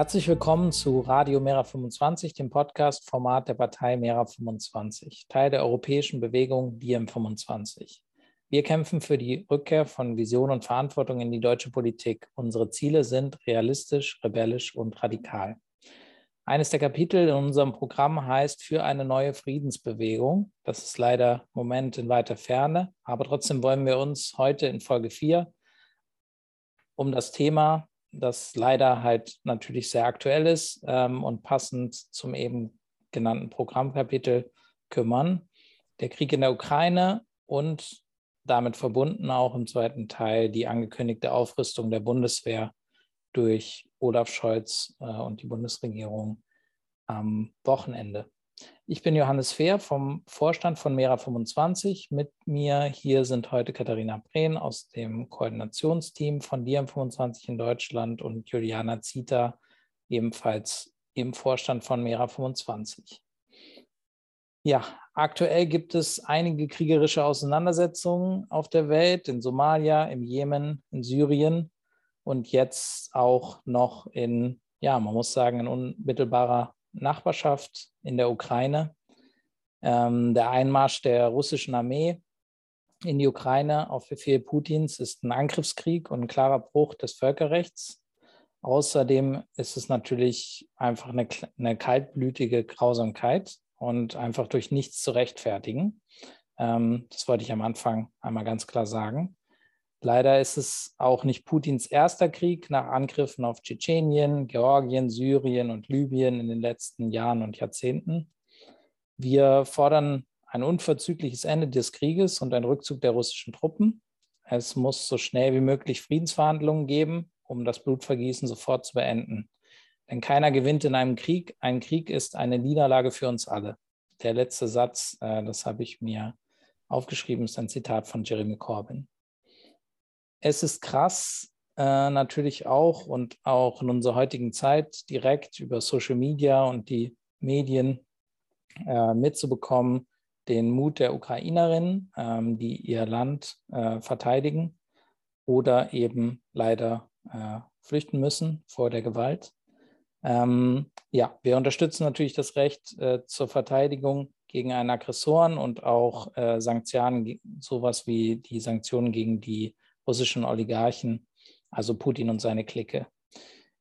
Herzlich willkommen zu Radio Mera 25, dem Podcast-Format der Partei Mera 25, Teil der europäischen Bewegung Diem 25. Wir kämpfen für die Rückkehr von Vision und Verantwortung in die deutsche Politik. Unsere Ziele sind realistisch, rebellisch und radikal. Eines der Kapitel in unserem Programm heißt Für eine neue Friedensbewegung. Das ist leider im Moment in weiter Ferne, aber trotzdem wollen wir uns heute in Folge 4 um das Thema das leider halt natürlich sehr aktuell ist ähm, und passend zum eben genannten Programmkapitel kümmern. Der Krieg in der Ukraine und damit verbunden auch im zweiten Teil die angekündigte Aufrüstung der Bundeswehr durch Olaf Scholz äh, und die Bundesregierung am Wochenende. Ich bin Johannes Fehr vom Vorstand von Mera 25. Mit mir hier sind heute Katharina Brehn aus dem Koordinationsteam von DiEM 25 in Deutschland und Juliana Zita, ebenfalls im Vorstand von Mera 25. Ja, aktuell gibt es einige kriegerische Auseinandersetzungen auf der Welt, in Somalia, im Jemen, in Syrien und jetzt auch noch in, ja, man muss sagen, in unmittelbarer Nachbarschaft in der Ukraine. Ähm, der Einmarsch der russischen Armee in die Ukraine auf Befehl Putins ist ein Angriffskrieg und ein klarer Bruch des Völkerrechts. Außerdem ist es natürlich einfach eine, eine kaltblütige Grausamkeit und einfach durch nichts zu rechtfertigen. Ähm, das wollte ich am Anfang einmal ganz klar sagen. Leider ist es auch nicht Putins erster Krieg nach Angriffen auf Tschetschenien, Georgien, Syrien und Libyen in den letzten Jahren und Jahrzehnten. Wir fordern ein unverzügliches Ende des Krieges und einen Rückzug der russischen Truppen. Es muss so schnell wie möglich Friedensverhandlungen geben, um das Blutvergießen sofort zu beenden. Denn keiner gewinnt in einem Krieg. Ein Krieg ist eine Niederlage für uns alle. Der letzte Satz, äh, das habe ich mir aufgeschrieben, ist ein Zitat von Jeremy Corbyn es ist krass, äh, natürlich auch und auch in unserer heutigen Zeit direkt über Social Media und die Medien äh, mitzubekommen, den Mut der Ukrainerinnen, ähm, die ihr Land äh, verteidigen oder eben leider äh, flüchten müssen vor der Gewalt. Ähm, ja, wir unterstützen natürlich das Recht äh, zur Verteidigung gegen einen Aggressoren und auch äh, Sanktionen, sowas wie die Sanktionen gegen die russischen Oligarchen, also Putin und seine Clique.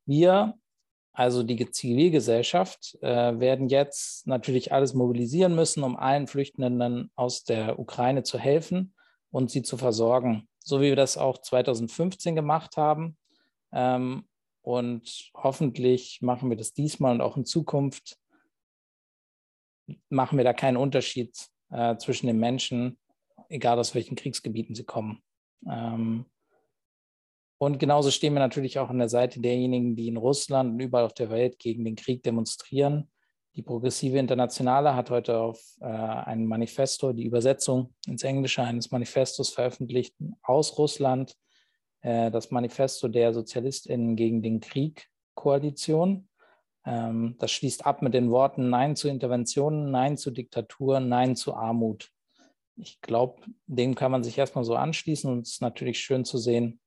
Wir, also die Zivilgesellschaft, äh, werden jetzt natürlich alles mobilisieren müssen, um allen Flüchtenden aus der Ukraine zu helfen und sie zu versorgen, so wie wir das auch 2015 gemacht haben. Ähm, und hoffentlich machen wir das diesmal und auch in Zukunft machen wir da keinen Unterschied äh, zwischen den Menschen, egal aus welchen Kriegsgebieten sie kommen. Ähm, und genauso stehen wir natürlich auch an der Seite derjenigen, die in Russland und überall auf der Welt gegen den Krieg demonstrieren. Die Progressive Internationale hat heute auf äh, ein Manifesto, die Übersetzung ins Englische eines Manifestos veröffentlicht aus Russland, äh, das Manifesto der Sozialistinnen gegen den Krieg Koalition. Ähm, das schließt ab mit den Worten Nein zu Interventionen, Nein zu Diktatur, Nein zu Armut ich glaube, dem kann man sich erstmal so anschließen und es ist natürlich schön zu sehen,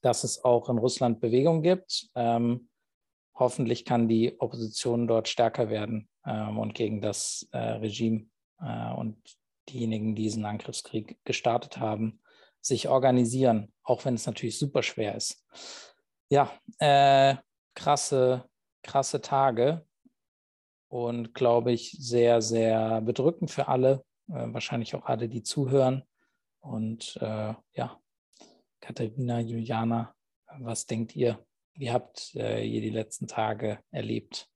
dass es auch in Russland Bewegung gibt. Ähm, hoffentlich kann die Opposition dort stärker werden ähm, und gegen das äh, Regime äh, und diejenigen, die diesen Angriffskrieg gestartet haben, sich organisieren, auch wenn es natürlich super schwer ist. Ja, äh, krasse, krasse Tage und glaube ich sehr, sehr bedrückend für alle, wahrscheinlich auch alle, die zuhören. Und äh, ja, Katharina, Juliana, was denkt ihr? Wie habt äh, ihr die letzten Tage erlebt?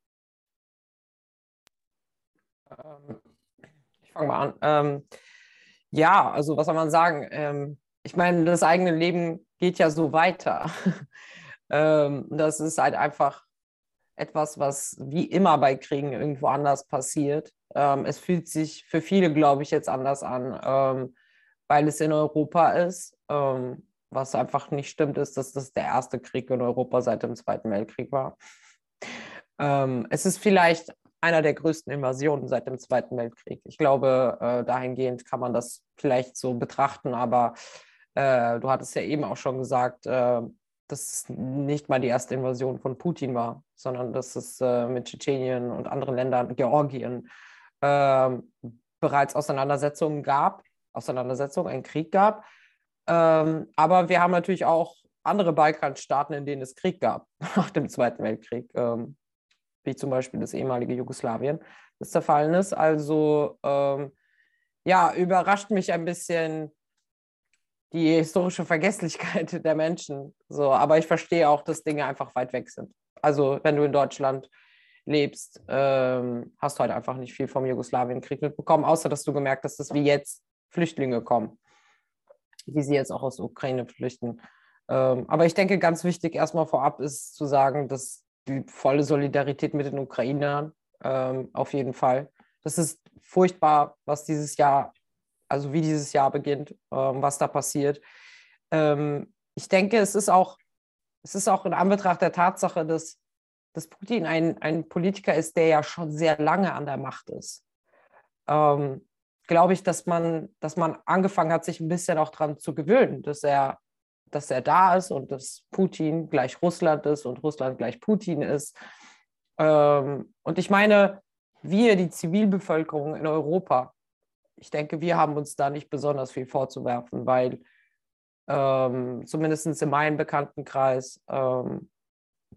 Ähm, ich fange mal an. Ähm, ja, also was soll man sagen? Ähm, ich meine, das eigene Leben geht ja so weiter. ähm, das ist halt einfach etwas, was wie immer bei Kriegen irgendwo anders passiert. Ähm, es fühlt sich für viele, glaube ich, jetzt anders an, ähm, weil es in Europa ist. Ähm, was einfach nicht stimmt, ist, dass das der erste Krieg in Europa seit dem Zweiten Weltkrieg war. Ähm, es ist vielleicht einer der größten Invasionen seit dem Zweiten Weltkrieg. Ich glaube, äh, dahingehend kann man das vielleicht so betrachten, aber äh, du hattest ja eben auch schon gesagt, äh, dass es nicht mal die erste Invasion von Putin war, sondern dass es äh, mit Tschetschenien und anderen Ländern, Georgien, äh, bereits Auseinandersetzungen gab, Auseinandersetzungen, einen Krieg gab. Ähm, aber wir haben natürlich auch andere Balkanstaaten, in denen es Krieg gab nach dem Zweiten Weltkrieg, ähm, wie zum Beispiel das ehemalige Jugoslawien, das zerfallen ist. Also ähm, ja, überrascht mich ein bisschen die historische Vergesslichkeit der Menschen. So, aber ich verstehe auch, dass Dinge einfach weit weg sind. Also wenn du in Deutschland lebst, ähm, hast du halt einfach nicht viel vom Jugoslawienkrieg mitbekommen, außer dass du gemerkt hast, dass wie jetzt Flüchtlinge kommen, wie sie jetzt auch aus Ukraine flüchten. Ähm, aber ich denke, ganz wichtig erstmal vorab ist zu sagen, dass die volle Solidarität mit den Ukrainern ähm, auf jeden Fall. Das ist furchtbar, was dieses Jahr, also wie dieses Jahr beginnt, ähm, was da passiert. Ähm, ich denke, es ist auch, es ist auch in Anbetracht der Tatsache, dass, dass Putin ein, ein Politiker ist, der ja schon sehr lange an der Macht ist. Ähm, glaube ich, dass man, dass man angefangen hat, sich ein bisschen auch daran zu gewöhnen, dass er dass er da ist und dass Putin gleich Russland ist und Russland gleich Putin ist. Ähm, und ich meine, wir, die Zivilbevölkerung in Europa, ich denke, wir haben uns da nicht besonders viel vorzuwerfen, weil ähm, zumindest in meinem Bekanntenkreis ähm,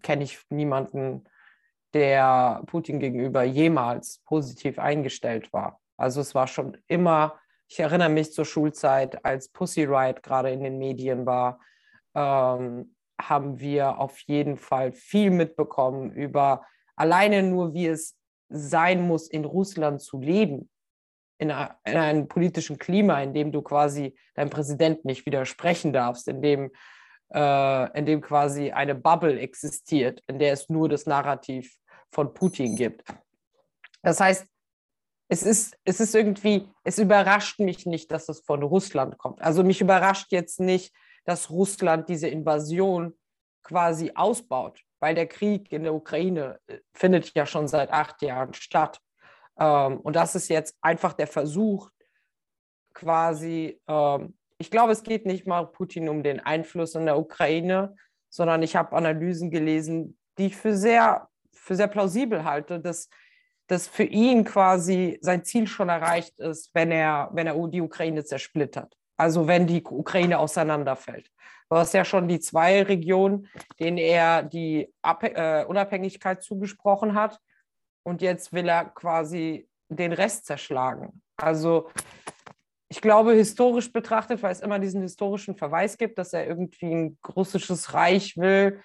kenne ich niemanden, der Putin gegenüber jemals positiv eingestellt war. Also es war schon immer ich erinnere mich zur Schulzeit, als Pussy Riot gerade in den Medien war, ähm, haben wir auf jeden Fall viel mitbekommen über alleine nur, wie es sein muss, in Russland zu leben, in, in einem politischen Klima, in dem du quasi deinem Präsidenten nicht widersprechen darfst, in dem, äh, in dem quasi eine Bubble existiert, in der es nur das Narrativ von Putin gibt. Das heißt, es ist, es ist irgendwie, es überrascht mich nicht, dass es von Russland kommt. Also mich überrascht jetzt nicht, dass Russland diese Invasion quasi ausbaut, weil der Krieg in der Ukraine äh, findet ja schon seit acht Jahren statt. Ähm, und das ist jetzt einfach der Versuch, quasi, ähm, ich glaube, es geht nicht mal Putin um den Einfluss in der Ukraine, sondern ich habe Analysen gelesen, die ich für sehr, für sehr plausibel halte, dass dass für ihn quasi sein Ziel schon erreicht ist, wenn er, wenn er die Ukraine zersplittert. Also wenn die Ukraine auseinanderfällt. Du hast ja schon die zwei Regionen, denen er die Ab äh, Unabhängigkeit zugesprochen hat. Und jetzt will er quasi den Rest zerschlagen. Also ich glaube, historisch betrachtet, weil es immer diesen historischen Verweis gibt, dass er irgendwie ein russisches Reich will.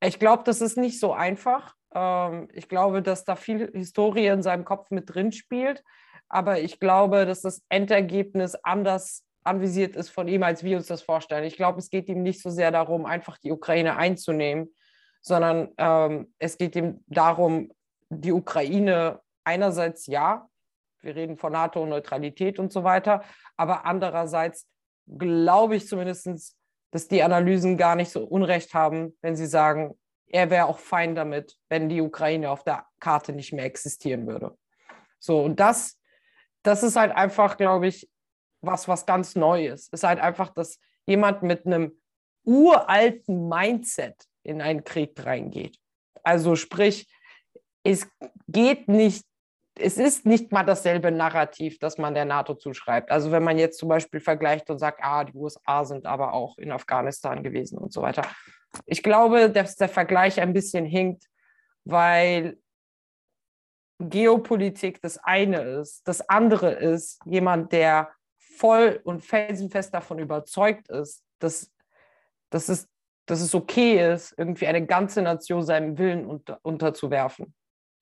Ich glaube, das ist nicht so einfach. Ähm, ich glaube, dass da viel Historie in seinem Kopf mit drin spielt. Aber ich glaube, dass das Endergebnis anders anvisiert ist von ihm, als wir uns das vorstellen. Ich glaube, es geht ihm nicht so sehr darum, einfach die Ukraine einzunehmen, sondern ähm, es geht ihm darum, die Ukraine einerseits ja, wir reden von NATO und so weiter, aber andererseits glaube ich zumindest, dass die Analysen gar nicht so unrecht haben, wenn sie sagen, er wäre auch fein damit, wenn die Ukraine auf der Karte nicht mehr existieren würde. So, und das, das ist halt einfach, glaube ich, was, was ganz Neues. Es ist halt einfach, dass jemand mit einem uralten Mindset in einen Krieg reingeht. Also sprich, es geht nicht, es ist nicht mal dasselbe Narrativ, das man der NATO zuschreibt. Also wenn man jetzt zum Beispiel vergleicht und sagt, ah, die USA sind aber auch in Afghanistan gewesen und so weiter. Ich glaube, dass der Vergleich ein bisschen hinkt, weil Geopolitik das eine ist. Das andere ist jemand, der voll und felsenfest davon überzeugt ist, dass, dass, es, dass es okay ist, irgendwie eine ganze Nation seinem Willen unter, unterzuwerfen.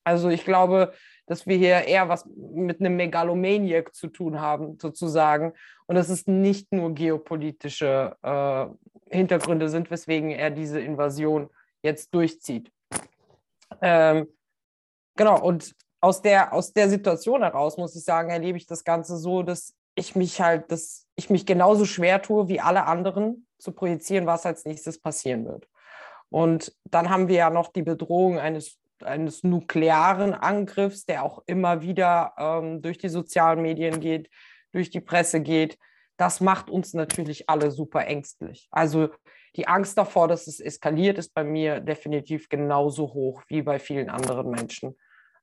Also ich glaube, dass wir hier eher was mit einem Megalomaniac zu tun haben, sozusagen. Und dass es nicht nur geopolitische äh, Hintergründe sind, weswegen er diese Invasion jetzt durchzieht. Ähm, genau, und aus der, aus der Situation heraus, muss ich sagen, erlebe ich das Ganze so, dass ich mich halt, dass ich mich genauso schwer tue wie alle anderen zu projizieren, was als nächstes passieren wird. Und dann haben wir ja noch die Bedrohung eines eines nuklearen Angriffs, der auch immer wieder ähm, durch die sozialen Medien geht, durch die Presse geht. das macht uns natürlich alle super ängstlich. Also die Angst davor, dass es eskaliert, ist bei mir definitiv genauso hoch wie bei vielen anderen Menschen.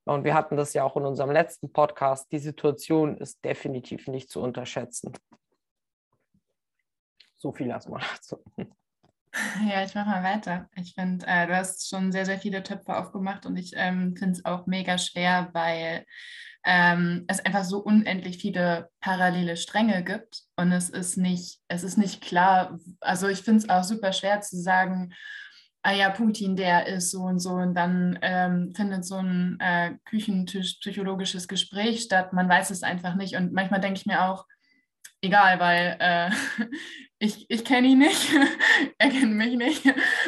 Und wir hatten das ja auch in unserem letzten Podcast. Die Situation ist definitiv nicht zu unterschätzen. So viel erstmal dazu. Ja, ich mache mal weiter. Ich finde, äh, du hast schon sehr, sehr viele Töpfe aufgemacht und ich ähm, finde es auch mega schwer, weil ähm, es einfach so unendlich viele parallele Stränge gibt und es ist nicht, es ist nicht klar, also ich finde es auch super schwer zu sagen, ah ja, Putin, der ist so und so und dann ähm, findet so ein äh, Küchentisch psychologisches Gespräch statt. Man weiß es einfach nicht und manchmal denke ich mir auch, egal, weil äh, ich, ich kenne ihn nicht, er kennt mich nicht.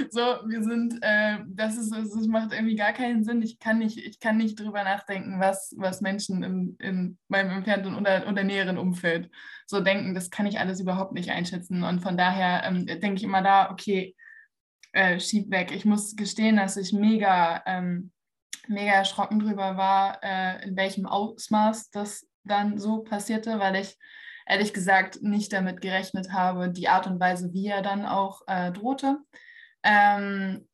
So, wir sind, äh, das ist, das macht irgendwie gar keinen Sinn. Ich kann nicht, ich kann nicht drüber nachdenken, was, was Menschen in, in meinem entfernten oder, oder näheren Umfeld so denken. Das kann ich alles überhaupt nicht einschätzen. Und von daher ähm, denke ich immer da, okay, äh, schieb weg. Ich muss gestehen, dass ich mega, ähm, mega erschrocken drüber war, äh, in welchem Ausmaß das dann so passierte, weil ich ehrlich gesagt nicht damit gerechnet habe, die Art und Weise, wie er dann auch äh, drohte. Ähm,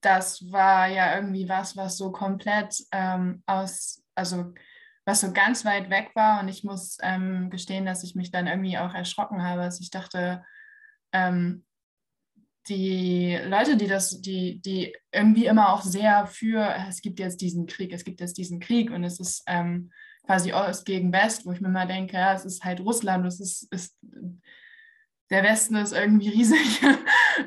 das war ja irgendwie was, was so komplett ähm, aus, also was so ganz weit weg war. Und ich muss ähm, gestehen, dass ich mich dann irgendwie auch erschrocken habe, als ich dachte, ähm, die Leute, die das, die, die irgendwie immer auch sehr für, es gibt jetzt diesen Krieg, es gibt jetzt diesen Krieg und es ist ähm, quasi Ost gegen West, wo ich mir mal denke, ja, es ist halt Russland, es ist, ist der Westen ist irgendwie riesig.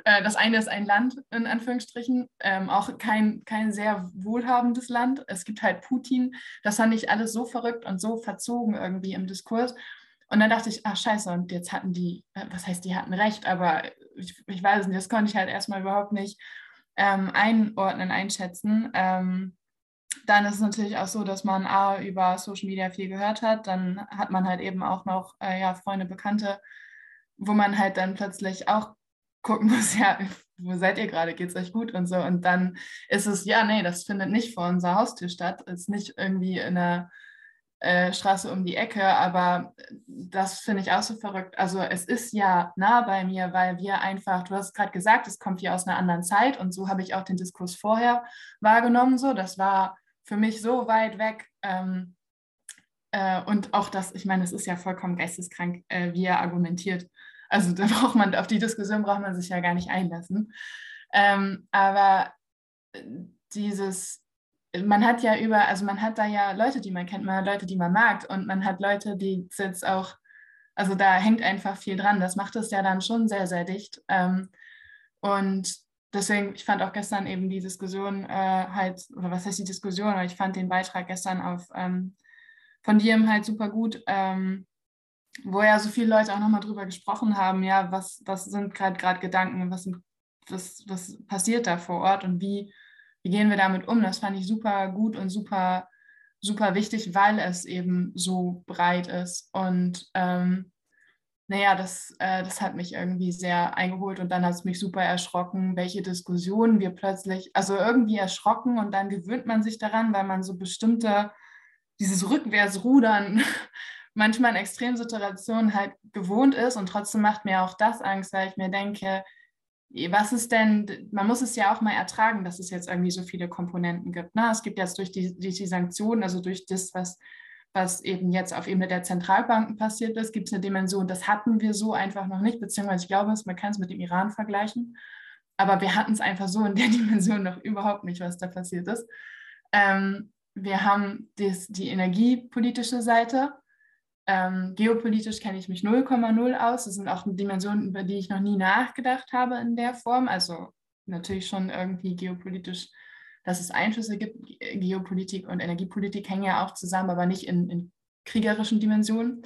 Äh, das eine ist ein Land, in Anführungsstrichen, ähm, auch kein, kein sehr wohlhabendes Land. Es gibt halt Putin. Das fand ich alles so verrückt und so verzogen irgendwie im Diskurs. Und dann dachte ich, ach scheiße, und jetzt hatten die, äh, was heißt, die hatten recht, aber ich, ich weiß nicht, das konnte ich halt erstmal überhaupt nicht ähm, einordnen, einschätzen. Ähm, dann ist es natürlich auch so, dass man A, über Social Media viel gehört hat. Dann hat man halt eben auch noch äh, ja, Freunde, Bekannte, wo man halt dann plötzlich auch gucken muss, ja, wo seid ihr gerade, geht es euch gut und so. Und dann ist es, ja, nee, das findet nicht vor unserer Haustür statt, ist nicht irgendwie in einer äh, Straße um die Ecke, aber das finde ich auch so verrückt. Also es ist ja nah bei mir, weil wir einfach, du hast gerade gesagt, es kommt hier aus einer anderen Zeit und so habe ich auch den Diskurs vorher wahrgenommen. So, das war für mich so weit weg. Ähm, äh, und auch das, ich meine, es ist ja vollkommen geisteskrank, äh, wie er argumentiert. Also da braucht man, auf die Diskussion braucht man sich ja gar nicht einlassen. Ähm, aber äh, dieses, man hat ja über, also man hat da ja Leute, die man kennt, man hat Leute, die man mag und man hat Leute, die jetzt auch, also da hängt einfach viel dran. Das macht es ja dann schon sehr, sehr dicht. Ähm, und deswegen, ich fand auch gestern eben die Diskussion äh, halt, oder was heißt die Diskussion, aber ich fand den Beitrag gestern auf ähm, von dir halt super gut, ähm, wo ja so viele Leute auch nochmal drüber gesprochen haben, ja, was, was sind gerade Gedanken, was, was, was passiert da vor Ort und wie, wie gehen wir damit um? Das fand ich super gut und super, super wichtig, weil es eben so breit ist. Und ähm, naja, das, äh, das hat mich irgendwie sehr eingeholt und dann hat es mich super erschrocken, welche Diskussionen wir plötzlich, also irgendwie erschrocken und dann gewöhnt man sich daran, weil man so bestimmte, dieses Rückwärtsrudern manchmal in Extremsituationen halt gewohnt ist und trotzdem macht mir auch das Angst, weil ich mir denke, was ist denn, man muss es ja auch mal ertragen, dass es jetzt irgendwie so viele Komponenten gibt. Ne? Es gibt jetzt durch die, durch die Sanktionen, also durch das, was was eben jetzt auf Ebene der Zentralbanken passiert ist, gibt es eine Dimension, das hatten wir so einfach noch nicht, beziehungsweise ich glaube, man kann es mit dem Iran vergleichen, aber wir hatten es einfach so in der Dimension noch überhaupt nicht, was da passiert ist. Ähm, wir haben des, die energiepolitische Seite. Ähm, geopolitisch kenne ich mich 0,0 aus. Das sind auch Dimensionen, über die ich noch nie nachgedacht habe in der Form. Also natürlich schon irgendwie geopolitisch dass es Einflüsse gibt. Geopolitik und Energiepolitik hängen ja auch zusammen, aber nicht in, in kriegerischen Dimensionen.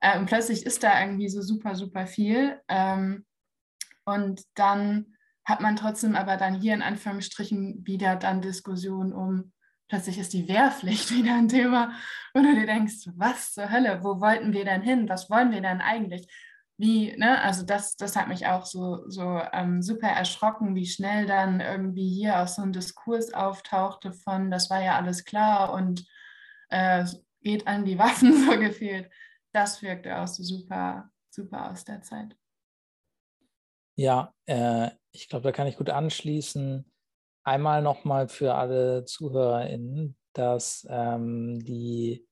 Äh, und plötzlich ist da irgendwie so super, super viel. Ähm, und dann hat man trotzdem aber dann hier in Anführungsstrichen wieder dann Diskussionen um, plötzlich ist die Wehrpflicht wieder ein Thema, wo du dir denkst, was zur Hölle, wo wollten wir denn hin, was wollen wir denn eigentlich? Wie, ne, also das, das hat mich auch so, so ähm, super erschrocken, wie schnell dann irgendwie hier auch so ein Diskurs auftauchte von, das war ja alles klar und äh, geht an die Waffen so gefehlt. Das wirkte auch so super, super aus der Zeit. Ja, äh, ich glaube, da kann ich gut anschließen. Einmal nochmal für alle ZuhörerInnen, dass ähm, die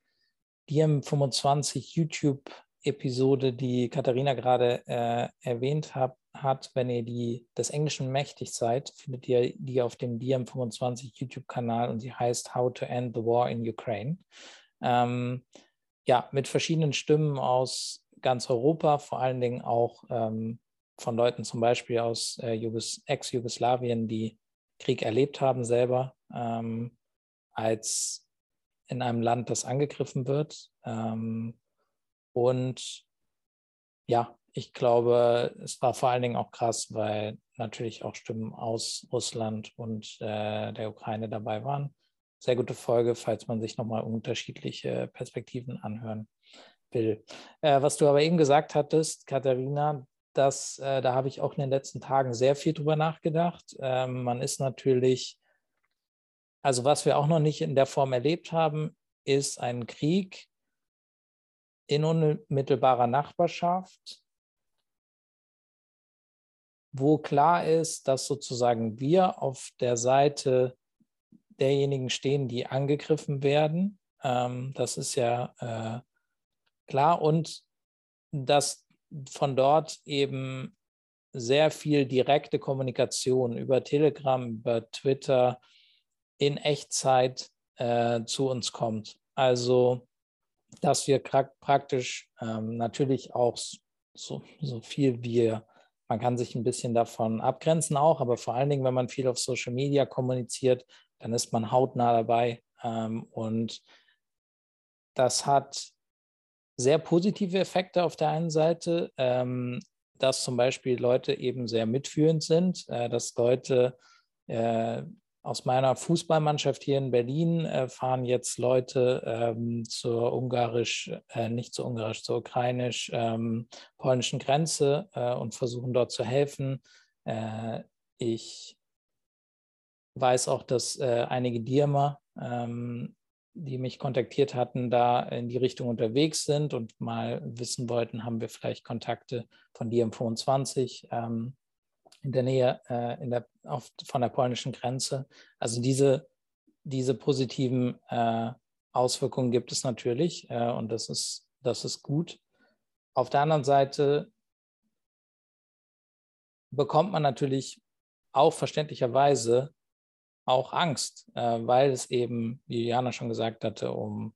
DM25 YouTube-Episode, die Katharina gerade äh, erwähnt hat, hat, wenn ihr die des Englischen mächtig seid, findet ihr die auf dem DM25 YouTube-Kanal und sie heißt How to End the War in Ukraine. Ähm, ja, mit verschiedenen Stimmen aus ganz Europa, vor allen Dingen auch ähm, von Leuten zum Beispiel aus äh, Ex-Jugoslawien, die Krieg erlebt haben selber, ähm, als in einem Land, das angegriffen wird. Ähm, und ja, ich glaube, es war vor allen Dingen auch krass, weil natürlich auch Stimmen aus Russland und äh, der Ukraine dabei waren. Sehr gute Folge, falls man sich nochmal unterschiedliche Perspektiven anhören will. Äh, was du aber eben gesagt hattest, Katharina, das, äh, da habe ich auch in den letzten Tagen sehr viel drüber nachgedacht. Ähm, man ist natürlich, also was wir auch noch nicht in der Form erlebt haben, ist ein Krieg in unmittelbarer Nachbarschaft wo klar ist, dass sozusagen wir auf der Seite derjenigen stehen, die angegriffen werden. Ähm, das ist ja äh, klar. Und dass von dort eben sehr viel direkte Kommunikation über Telegram, über Twitter in Echtzeit äh, zu uns kommt. Also, dass wir praktisch ähm, natürlich auch so, so viel wir man kann sich ein bisschen davon abgrenzen auch, aber vor allen Dingen, wenn man viel auf Social Media kommuniziert, dann ist man hautnah dabei. Ähm, und das hat sehr positive Effekte auf der einen Seite, ähm, dass zum Beispiel Leute eben sehr mitfühlend sind, äh, dass Leute äh, aus meiner Fußballmannschaft hier in Berlin äh, fahren jetzt Leute ähm, zur ungarisch, äh, nicht zur ungarisch, zur ukrainisch-polnischen ähm, Grenze äh, und versuchen dort zu helfen. Äh, ich weiß auch, dass äh, einige Dirmer, ähm, die mich kontaktiert hatten, da in die Richtung unterwegs sind und mal wissen wollten, haben wir vielleicht Kontakte von Diem 25 in der Nähe äh, in der, auf, von der polnischen Grenze. Also diese, diese positiven äh, Auswirkungen gibt es natürlich äh, und das ist, das ist gut. Auf der anderen Seite bekommt man natürlich auch verständlicherweise auch Angst, äh, weil es eben, wie Jana schon gesagt hatte, um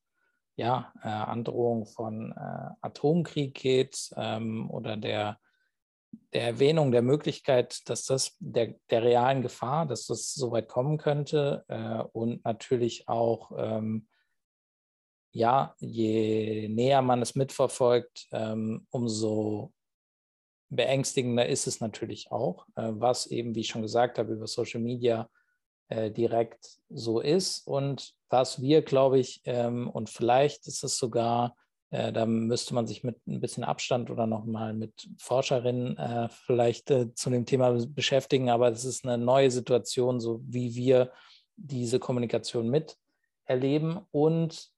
ja, äh, Androhung von äh, Atomkrieg geht ähm, oder der der Erwähnung der Möglichkeit, dass das der, der realen Gefahr, dass das so weit kommen könnte äh, und natürlich auch, ähm, ja, je näher man es mitverfolgt, ähm, umso beängstigender ist es natürlich auch, äh, was eben, wie ich schon gesagt habe, über Social Media äh, direkt so ist. Und was wir, glaube ich, ähm, und vielleicht ist es sogar äh, da müsste man sich mit ein bisschen Abstand oder nochmal mit Forscherinnen äh, vielleicht äh, zu dem Thema beschäftigen. Aber es ist eine neue Situation, so wie wir diese Kommunikation miterleben. Und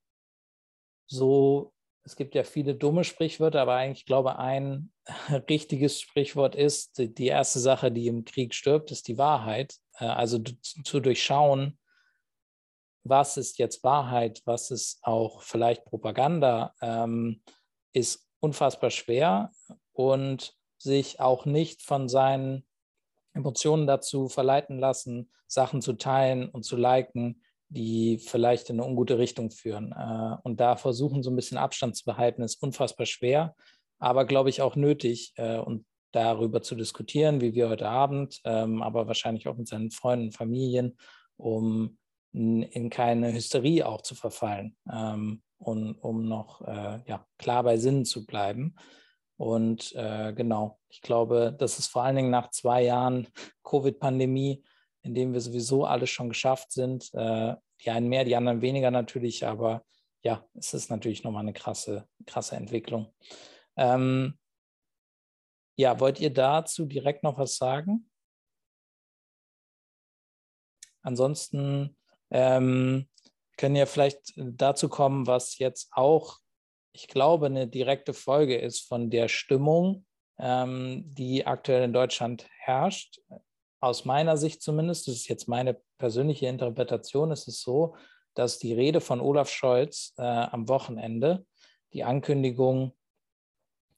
so, es gibt ja viele dumme Sprichwörter, aber eigentlich ich glaube ein richtiges Sprichwort ist, die erste Sache, die im Krieg stirbt, ist die Wahrheit. Äh, also zu durchschauen, was ist jetzt Wahrheit, was ist auch vielleicht Propaganda, ähm, ist unfassbar schwer und sich auch nicht von seinen Emotionen dazu verleiten lassen, Sachen zu teilen und zu liken, die vielleicht in eine ungute Richtung führen. Äh, und da versuchen, so ein bisschen Abstand zu behalten, ist unfassbar schwer, aber glaube ich auch nötig äh, und darüber zu diskutieren, wie wir heute Abend, ähm, aber wahrscheinlich auch mit seinen Freunden, Familien, um in keine Hysterie auch zu verfallen ähm, und um noch äh, ja, klar bei Sinnen zu bleiben. Und äh, genau, ich glaube, das ist vor allen Dingen nach zwei Jahren Covid-Pandemie, in dem wir sowieso alles schon geschafft sind. Äh, die einen mehr, die anderen weniger natürlich, aber ja, es ist natürlich nochmal eine krasse, krasse Entwicklung. Ähm, ja, wollt ihr dazu direkt noch was sagen? Ansonsten ähm, können ja vielleicht dazu kommen, was jetzt auch ich glaube, eine direkte Folge ist von der Stimmung, ähm, die aktuell in Deutschland herrscht. Aus meiner Sicht zumindest, das ist jetzt meine persönliche Interpretation, ist es so, dass die Rede von Olaf Scholz äh, am Wochenende, die Ankündigung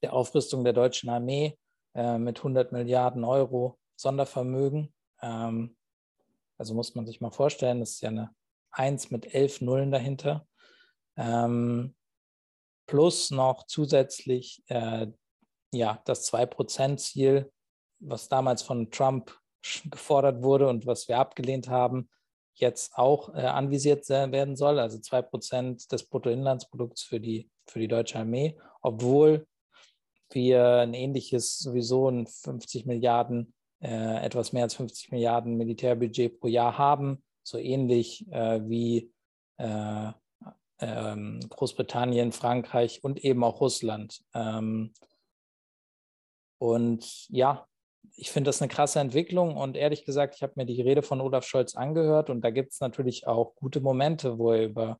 der Aufrüstung der deutschen Armee äh, mit 100 Milliarden Euro Sondervermögen, ähm, also muss man sich mal vorstellen, das ist ja eine 1 mit 11 Nullen dahinter, ähm, plus noch zusätzlich äh, ja, das 2-Prozent-Ziel, was damals von Trump gefordert wurde und was wir abgelehnt haben, jetzt auch äh, anvisiert werden soll, also 2% des Bruttoinlandsprodukts für die, für die deutsche Armee, obwohl wir ein ähnliches, sowieso ein 50 Milliarden, äh, etwas mehr als 50 Milliarden Militärbudget pro Jahr haben, so ähnlich äh, wie äh, ähm, Großbritannien, Frankreich und eben auch Russland. Ähm, und ja, ich finde das eine krasse Entwicklung und ehrlich gesagt, ich habe mir die Rede von Olaf Scholz angehört und da gibt es natürlich auch gute Momente, wo er über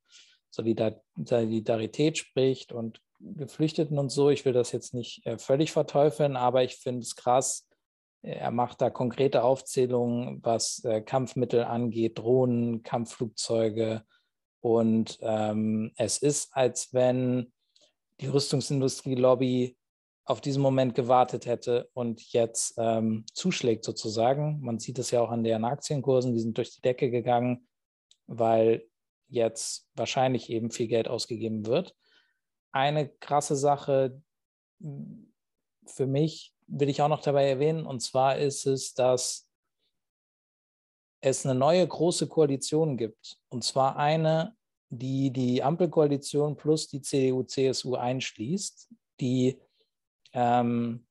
Solidarität spricht und Geflüchteten und so. Ich will das jetzt nicht äh, völlig verteufeln, aber ich finde es krass. Er macht da konkrete Aufzählungen, was äh, Kampfmittel angeht, Drohnen, Kampfflugzeuge. Und ähm, es ist, als wenn die Rüstungsindustrie-Lobby auf diesen Moment gewartet hätte und jetzt ähm, zuschlägt sozusagen. Man sieht es ja auch an deren Aktienkursen, die sind durch die Decke gegangen, weil jetzt wahrscheinlich eben viel Geld ausgegeben wird. Eine krasse Sache für mich will ich auch noch dabei erwähnen, und zwar ist es, dass es eine neue große Koalition gibt, und zwar eine, die die Ampelkoalition plus die CDU-CSU einschließt, die ähm,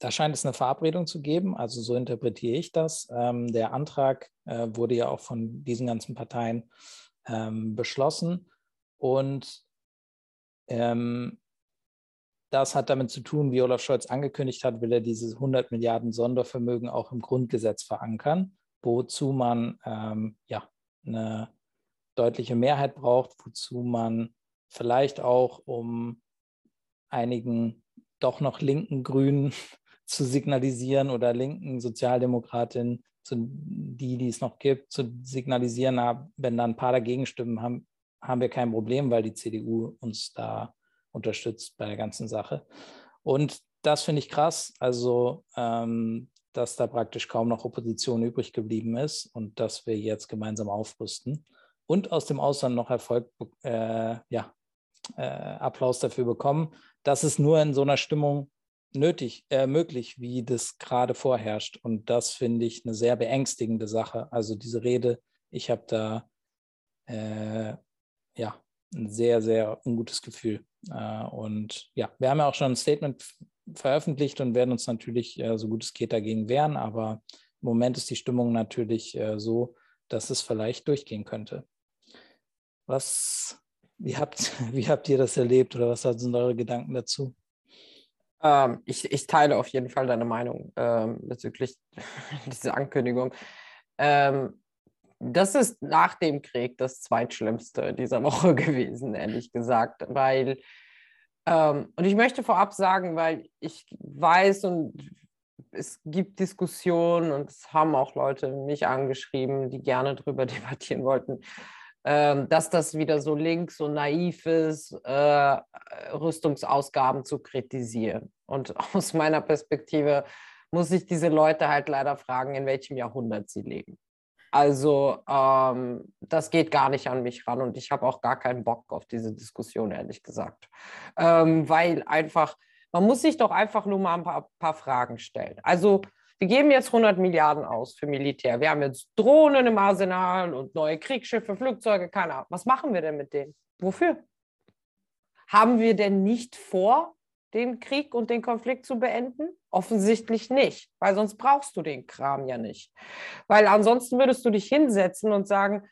da scheint es eine Verabredung zu geben, also so interpretiere ich das. Ähm, der Antrag äh, wurde ja auch von diesen ganzen Parteien ähm, beschlossen. Und ähm, das hat damit zu tun, wie Olaf Scholz angekündigt hat, will er diese 100 Milliarden Sondervermögen auch im Grundgesetz verankern, wozu man ähm, ja eine deutliche Mehrheit braucht, wozu man vielleicht auch um einigen doch noch linken Grünen zu signalisieren oder linken Sozialdemokratinnen, zu die, die es noch gibt, zu signalisieren, wenn da ein paar dagegen stimmen, haben, haben wir kein Problem, weil die CDU uns da unterstützt bei der ganzen Sache. Und das finde ich krass, also ähm, dass da praktisch kaum noch Opposition übrig geblieben ist und dass wir jetzt gemeinsam aufrüsten und aus dem Ausland noch Erfolg, äh, ja, äh, Applaus dafür bekommen. Das ist nur in so einer Stimmung nötig, äh, möglich, wie das gerade vorherrscht. Und das finde ich eine sehr beängstigende Sache. Also diese Rede, ich habe da äh, ja ein sehr, sehr ungutes Gefühl. Äh, und ja, wir haben ja auch schon ein Statement veröffentlicht und werden uns natürlich äh, so gut es geht dagegen wehren. Aber im Moment ist die Stimmung natürlich äh, so, dass es vielleicht durchgehen könnte. Was wie habt, wie habt ihr das erlebt oder was sind eure Gedanken dazu? Ähm, ich, ich, teile auf jeden Fall deine Meinung ähm, bezüglich dieser Ankündigung. Ähm, das ist nach dem Krieg das zweitschlimmste dieser Woche gewesen, ehrlich gesagt, weil, ähm, und ich möchte vorab sagen, weil ich weiß und es gibt Diskussionen und es haben auch Leute mich angeschrieben, die gerne darüber debattieren wollten, ähm, dass das wieder so links und naiv ist, äh, Rüstungsausgaben zu kritisieren. Und aus meiner Perspektive muss ich diese Leute halt leider fragen, in welchem Jahrhundert sie leben. Also ähm, das geht gar nicht an mich ran und ich habe auch gar keinen Bock auf diese Diskussion, ehrlich gesagt. Ähm, weil einfach, man muss sich doch einfach nur mal ein paar, paar Fragen stellen. Also wir geben jetzt 100 Milliarden aus für Militär. Wir haben jetzt Drohnen im Arsenal und neue Kriegsschiffe, Flugzeuge, keine Ahnung. Was machen wir denn mit denen? Wofür? Haben wir denn nicht vor, den Krieg und den Konflikt zu beenden? Offensichtlich nicht, weil sonst brauchst du den Kram ja nicht. Weil ansonsten würdest du dich hinsetzen und sagen,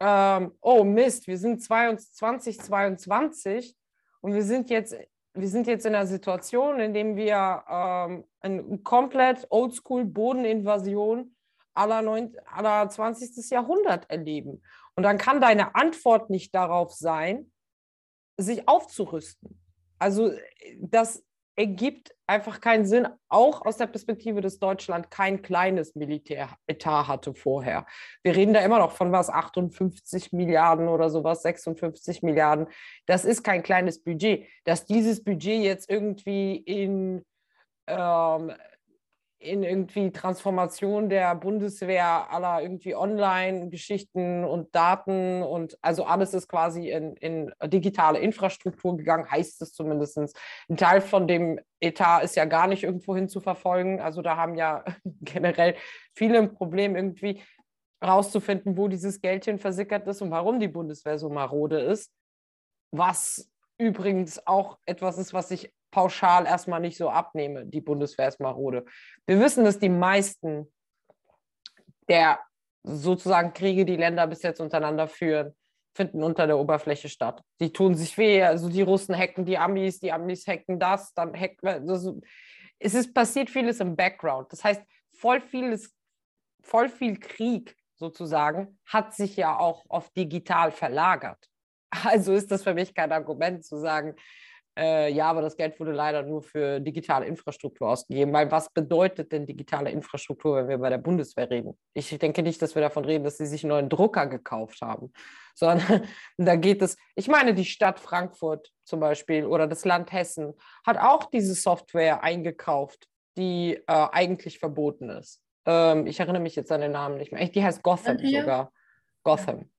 ähm, oh Mist, wir sind 2022 und wir sind jetzt wir sind jetzt in einer Situation, in der wir ähm, eine komplett oldschool Bodeninvasion aller, aller 20. Jahrhundert erleben. Und dann kann deine Antwort nicht darauf sein, sich aufzurüsten. Also das ergibt einfach keinen Sinn, auch aus der Perspektive, dass Deutschland kein kleines Militäretat hatte vorher. Wir reden da immer noch von was, 58 Milliarden oder sowas, 56 Milliarden. Das ist kein kleines Budget. Dass dieses Budget jetzt irgendwie in ähm, in irgendwie Transformation der Bundeswehr aller irgendwie Online-Geschichten und Daten und also alles ist quasi in, in digitale Infrastruktur gegangen, heißt es zumindest. Ein Teil von dem Etat ist ja gar nicht irgendwo hin zu verfolgen. Also da haben ja generell viele ein Problem, irgendwie rauszufinden, wo dieses Geld hin versickert ist und warum die Bundeswehr so marode ist. Was übrigens auch etwas ist, was ich pauschal erstmal nicht so abnehme, die Bundeswehr ist marode. Wir wissen, dass die meisten der sozusagen Kriege, die Länder bis jetzt untereinander führen, finden unter der Oberfläche statt. Die tun sich weh, also die Russen hacken die Amis, die Amis hacken das, dann hacken also es ist passiert vieles im Background. Das heißt, voll vieles, voll viel Krieg sozusagen hat sich ja auch auf digital verlagert. Also ist das für mich kein Argument zu sagen, äh, ja, aber das Geld wurde leider nur für digitale Infrastruktur ausgegeben. Weil was bedeutet denn digitale Infrastruktur, wenn wir bei der Bundeswehr reden? Ich denke nicht, dass wir davon reden, dass sie sich einen neuen Drucker gekauft haben, sondern da geht es, ich meine, die Stadt Frankfurt zum Beispiel oder das Land Hessen hat auch diese Software eingekauft, die äh, eigentlich verboten ist. Ähm, ich erinnere mich jetzt an den Namen nicht mehr. Die heißt Gotham sogar. Gotham.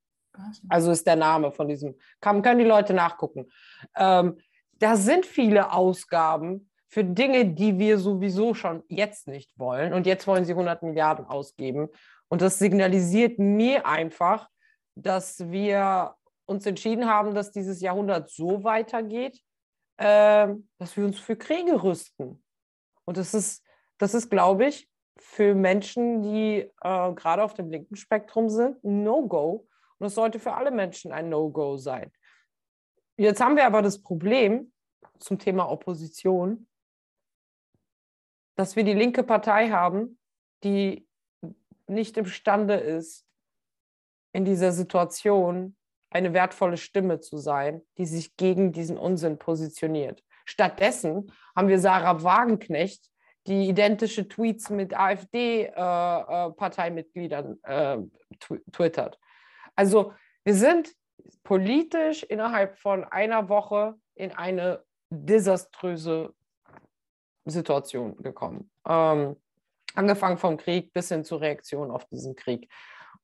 Also ist der Name von diesem. Kann, können die Leute nachgucken. Ähm, da sind viele Ausgaben für Dinge, die wir sowieso schon jetzt nicht wollen. Und jetzt wollen sie 100 Milliarden ausgeben. Und das signalisiert mir einfach, dass wir uns entschieden haben, dass dieses Jahrhundert so weitergeht, äh, dass wir uns für Kriege rüsten. Und das ist, das ist, glaube ich, für Menschen, die äh, gerade auf dem linken Spektrum sind, ein No-Go. Und das sollte für alle Menschen ein No-Go sein. Jetzt haben wir aber das Problem zum Thema Opposition, dass wir die linke Partei haben, die nicht imstande ist, in dieser Situation eine wertvolle Stimme zu sein, die sich gegen diesen Unsinn positioniert. Stattdessen haben wir Sarah Wagenknecht, die identische Tweets mit AfD-Parteimitgliedern äh, äh, twittert. Also wir sind politisch innerhalb von einer Woche in eine desaströse Situation gekommen. Ähm, angefangen vom Krieg bis hin zur Reaktion auf diesen Krieg.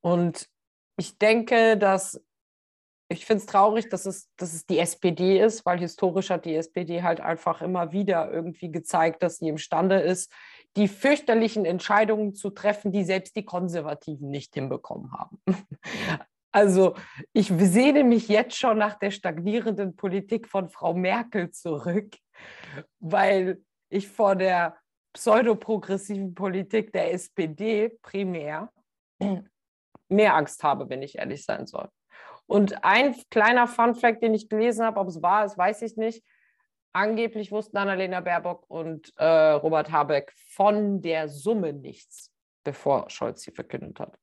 Und ich denke, dass ich finde es traurig, dass es, dass es die SPD ist, weil historisch hat die SPD halt einfach immer wieder irgendwie gezeigt, dass sie imstande ist, die fürchterlichen Entscheidungen zu treffen, die selbst die Konservativen nicht hinbekommen haben. Also ich sehne mich jetzt schon nach der stagnierenden Politik von Frau Merkel zurück, weil ich vor der pseudoprogressiven Politik der SPD primär mehr Angst habe, wenn ich ehrlich sein soll. Und ein kleiner Funfact, den ich gelesen habe, ob es wahr ist, weiß ich nicht. Angeblich wussten Annalena Baerbock und äh, Robert Habeck von der Summe nichts, bevor Scholz sie verkündet hat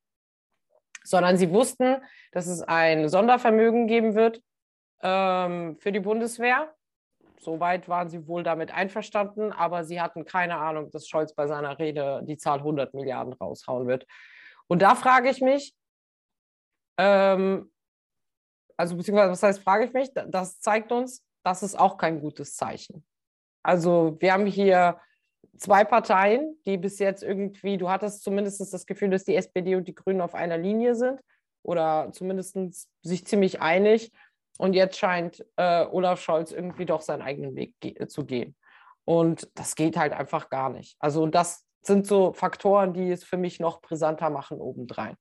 sondern sie wussten, dass es ein Sondervermögen geben wird ähm, für die Bundeswehr. Soweit waren sie wohl damit einverstanden, aber sie hatten keine Ahnung, dass Scholz bei seiner Rede die Zahl 100 Milliarden raushauen wird. Und da frage ich mich, ähm, also beziehungsweise was heißt, frage ich mich, das zeigt uns, das ist auch kein gutes Zeichen. Also wir haben hier zwei Parteien, die bis jetzt irgendwie, du hattest zumindest das Gefühl, dass die SPD und die Grünen auf einer Linie sind oder zumindest sich ziemlich einig. Und jetzt scheint äh, Olaf Scholz irgendwie doch seinen eigenen Weg ge zu gehen. Und das geht halt einfach gar nicht. Also das sind so Faktoren, die es für mich noch brisanter machen obendrein.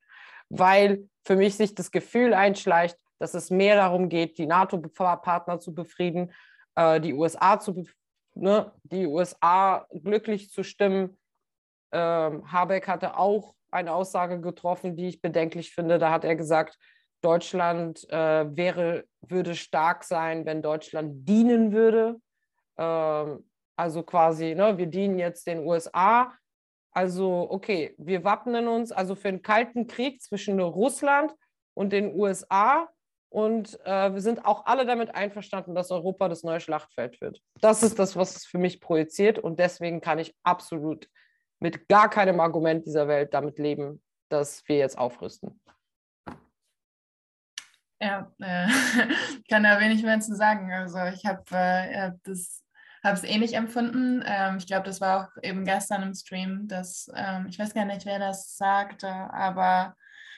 Weil für mich sich das Gefühl einschleicht, dass es mehr darum geht, die NATO-Partner zu befrieden, äh, die USA zu ne, die USA glücklich zu stimmen. Ähm, Habeck hatte auch eine Aussage getroffen, die ich bedenklich finde. Da hat er gesagt, Deutschland äh, wäre, würde stark sein, wenn Deutschland dienen würde. Ähm, also quasi, ne, wir dienen jetzt den USA. Also, okay, wir wappnen uns also für einen kalten Krieg zwischen Russland und den USA Und äh, wir sind auch alle damit einverstanden, dass Europa das neue Schlachtfeld wird. Das ist das, was es für mich projiziert. Und deswegen kann ich absolut mit gar keinem Argument dieser Welt damit leben, dass wir jetzt aufrüsten. Ja, äh, kann da wenig mehr zu sagen. Also ich habe äh, das habe es ähnlich empfunden. Ähm, ich glaube, das war auch eben gestern im Stream, dass ähm, ich weiß gar nicht, wer das sagte, aber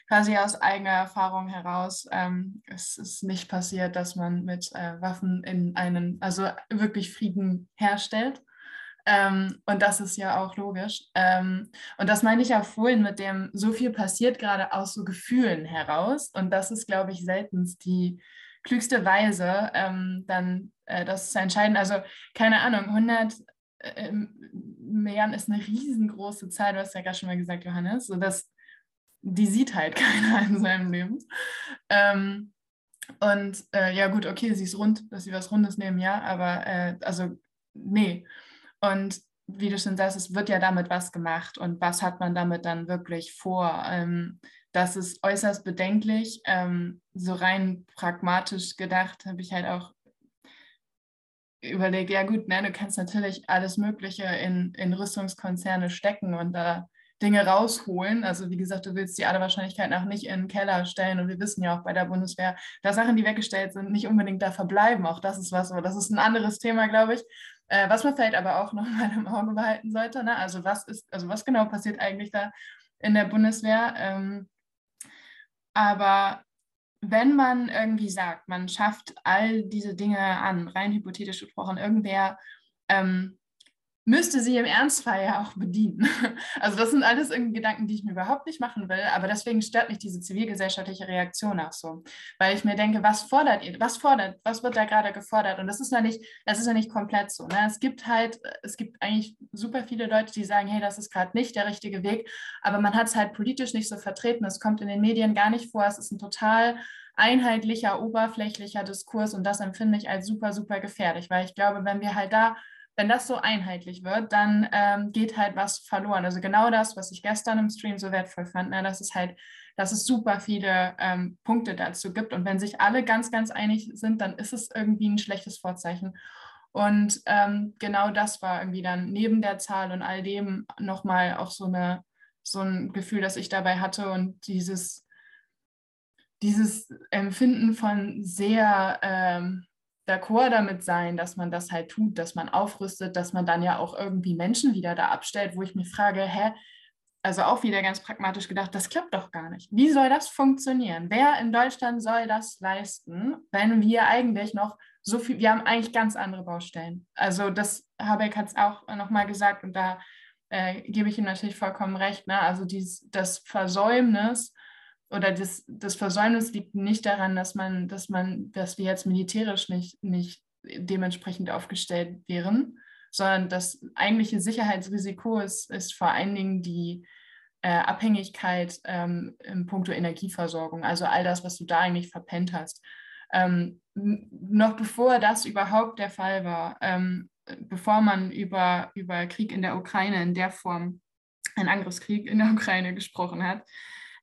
quasi aus eigener Erfahrung heraus, ähm, es ist nicht passiert, dass man mit äh, Waffen in einen, also wirklich Frieden herstellt. Ähm, und das ist ja auch logisch. Ähm, und das meine ich ja vorhin mit dem, so viel passiert gerade aus so Gefühlen heraus. Und das ist, glaube ich, seltenst die klügste Weise, ähm, dann äh, das zu entscheiden. Also, keine Ahnung, 100 äh, Milliarden ist eine riesengroße Zahl. Du hast ja gerade schon mal gesagt, Johannes. So dass die sieht halt keiner in seinem Leben. Ähm, und äh, ja, gut, okay, sie ist rund, dass sie was Rundes nehmen, ja, aber äh, also, nee. Und wie du schon sagst, es wird ja damit was gemacht und was hat man damit dann wirklich vor? Ähm, das ist äußerst bedenklich. Ähm, so rein pragmatisch gedacht habe ich halt auch überlegt, ja gut, ne, du kannst natürlich alles Mögliche in, in Rüstungskonzerne stecken und da Dinge rausholen. Also wie gesagt, du willst die aller Wahrscheinlichkeit nach nicht in den Keller stellen. Und wir wissen ja auch bei der Bundeswehr, dass Sachen, die weggestellt sind, nicht unbedingt da verbleiben. Auch das ist was, aber das ist ein anderes Thema, glaube ich. Äh, was man vielleicht aber auch noch mal im Auge behalten sollte. Ne? Also was ist, also was genau passiert eigentlich da in der Bundeswehr? Ähm, aber wenn man irgendwie sagt, man schafft all diese Dinge an, rein hypothetisch gesprochen, irgendwer ähm, müsste sie im Ernstfall ja auch bedienen. Also das sind alles irgendwie Gedanken, die ich mir überhaupt nicht machen will, aber deswegen stört mich diese zivilgesellschaftliche Reaktion auch so, weil ich mir denke, was fordert ihr, was fordert, was wird da gerade gefordert? Und das ist ja nicht, das ist ja nicht komplett so. Ne? Es gibt halt, es gibt eigentlich super viele Leute, die sagen, hey, das ist gerade nicht der richtige Weg, aber man hat es halt politisch nicht so vertreten, es kommt in den Medien gar nicht vor, es ist ein total einheitlicher, oberflächlicher Diskurs und das empfinde ich als super, super gefährlich, weil ich glaube, wenn wir halt da wenn das so einheitlich wird, dann ähm, geht halt was verloren. Also genau das, was ich gestern im Stream so wertvoll fand, ne, dass es halt, dass es super viele ähm, Punkte dazu gibt. Und wenn sich alle ganz, ganz einig sind, dann ist es irgendwie ein schlechtes Vorzeichen. Und ähm, genau das war irgendwie dann neben der Zahl und all dem nochmal auch so, eine, so ein Gefühl, das ich dabei hatte und dieses, dieses Empfinden von sehr ähm, d'accord damit sein, dass man das halt tut, dass man aufrüstet, dass man dann ja auch irgendwie Menschen wieder da abstellt, wo ich mich frage, hä, also auch wieder ganz pragmatisch gedacht, das klappt doch gar nicht. Wie soll das funktionieren? Wer in Deutschland soll das leisten, wenn wir eigentlich noch so viel, wir haben eigentlich ganz andere Baustellen. Also das Habeck hat es auch nochmal gesagt und da äh, gebe ich ihm natürlich vollkommen recht. Ne? Also dies, das Versäumnis oder das, das Versäumnis liegt nicht daran, dass man, dass man, dass wir jetzt militärisch nicht, nicht dementsprechend aufgestellt wären, sondern das eigentliche Sicherheitsrisiko ist, ist vor allen Dingen die äh, Abhängigkeit ähm, im Punkto Energieversorgung, also all das, was du da eigentlich verpennt hast. Ähm, noch bevor das überhaupt der Fall war, ähm, bevor man über, über Krieg in der Ukraine in der Form, einen Angriffskrieg in der Ukraine gesprochen hat,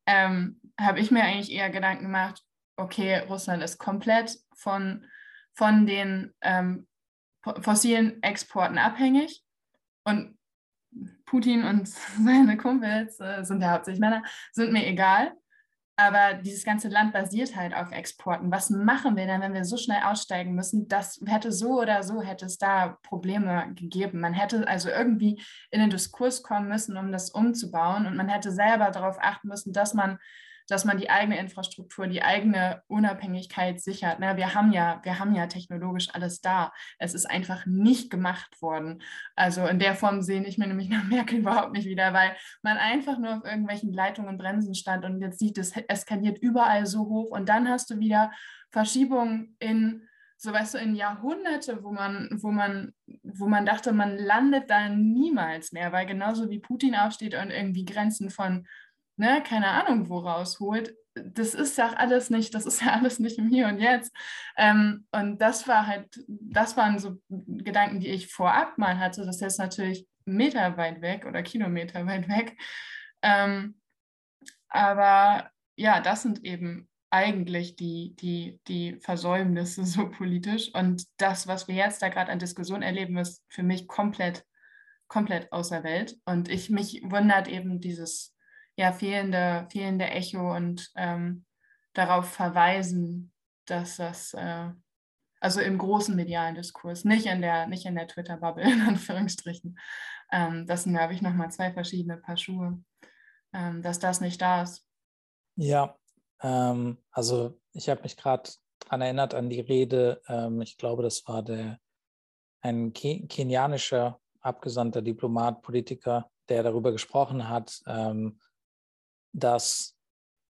ähm, habe ich mir eigentlich eher Gedanken gemacht, okay, Russland ist komplett von, von den ähm, fossilen Exporten abhängig und Putin und seine Kumpels äh, sind ja hauptsächlich Männer, sind mir egal. Aber dieses ganze Land basiert halt auf Exporten. Was machen wir denn, wenn wir so schnell aussteigen müssen? Das hätte so oder so, hätte es da Probleme gegeben. Man hätte also irgendwie in den Diskurs kommen müssen, um das umzubauen. Und man hätte selber darauf achten müssen, dass man dass man die eigene Infrastruktur, die eigene Unabhängigkeit sichert. Ne? Wir, haben ja, wir haben ja technologisch alles da. Es ist einfach nicht gemacht worden. Also in der Form sehe ich mir nämlich nach Merkel überhaupt nicht wieder, weil man einfach nur auf irgendwelchen Leitungen und Bremsen stand und jetzt sieht, es eskaliert überall so hoch und dann hast du wieder Verschiebungen in so weißt du, in Jahrhunderte, wo man, wo man, wo man dachte, man landet da niemals mehr, weil genauso wie Putin aufsteht und irgendwie Grenzen von ne, keine Ahnung wo rausholt, das ist ja alles nicht, das ist ja alles nicht im Hier und Jetzt. Ähm, und das war halt, das waren so Gedanken, die ich vorab mal hatte. Das ist natürlich Meter weit weg oder Kilometer weit weg. Ähm, aber ja, das sind eben eigentlich die, die, die Versäumnisse so politisch. Und das, was wir jetzt da gerade an Diskussion erleben, ist für mich komplett, komplett außer Welt. Und ich mich wundert eben dieses ja, fehlende, fehlende Echo und ähm, darauf verweisen, dass das, äh, also im großen medialen Diskurs, nicht in der, der Twitter-Bubble, in Anführungsstrichen. Ähm, das sind, glaube ich, nochmal zwei verschiedene Paar Schuhe, ähm, dass das nicht da ist. Ja, ähm, also ich habe mich gerade daran erinnert an die Rede, ähm, ich glaube, das war der ein Ke kenianischer abgesandter Diplomat, Politiker, der darüber gesprochen hat, ähm, dass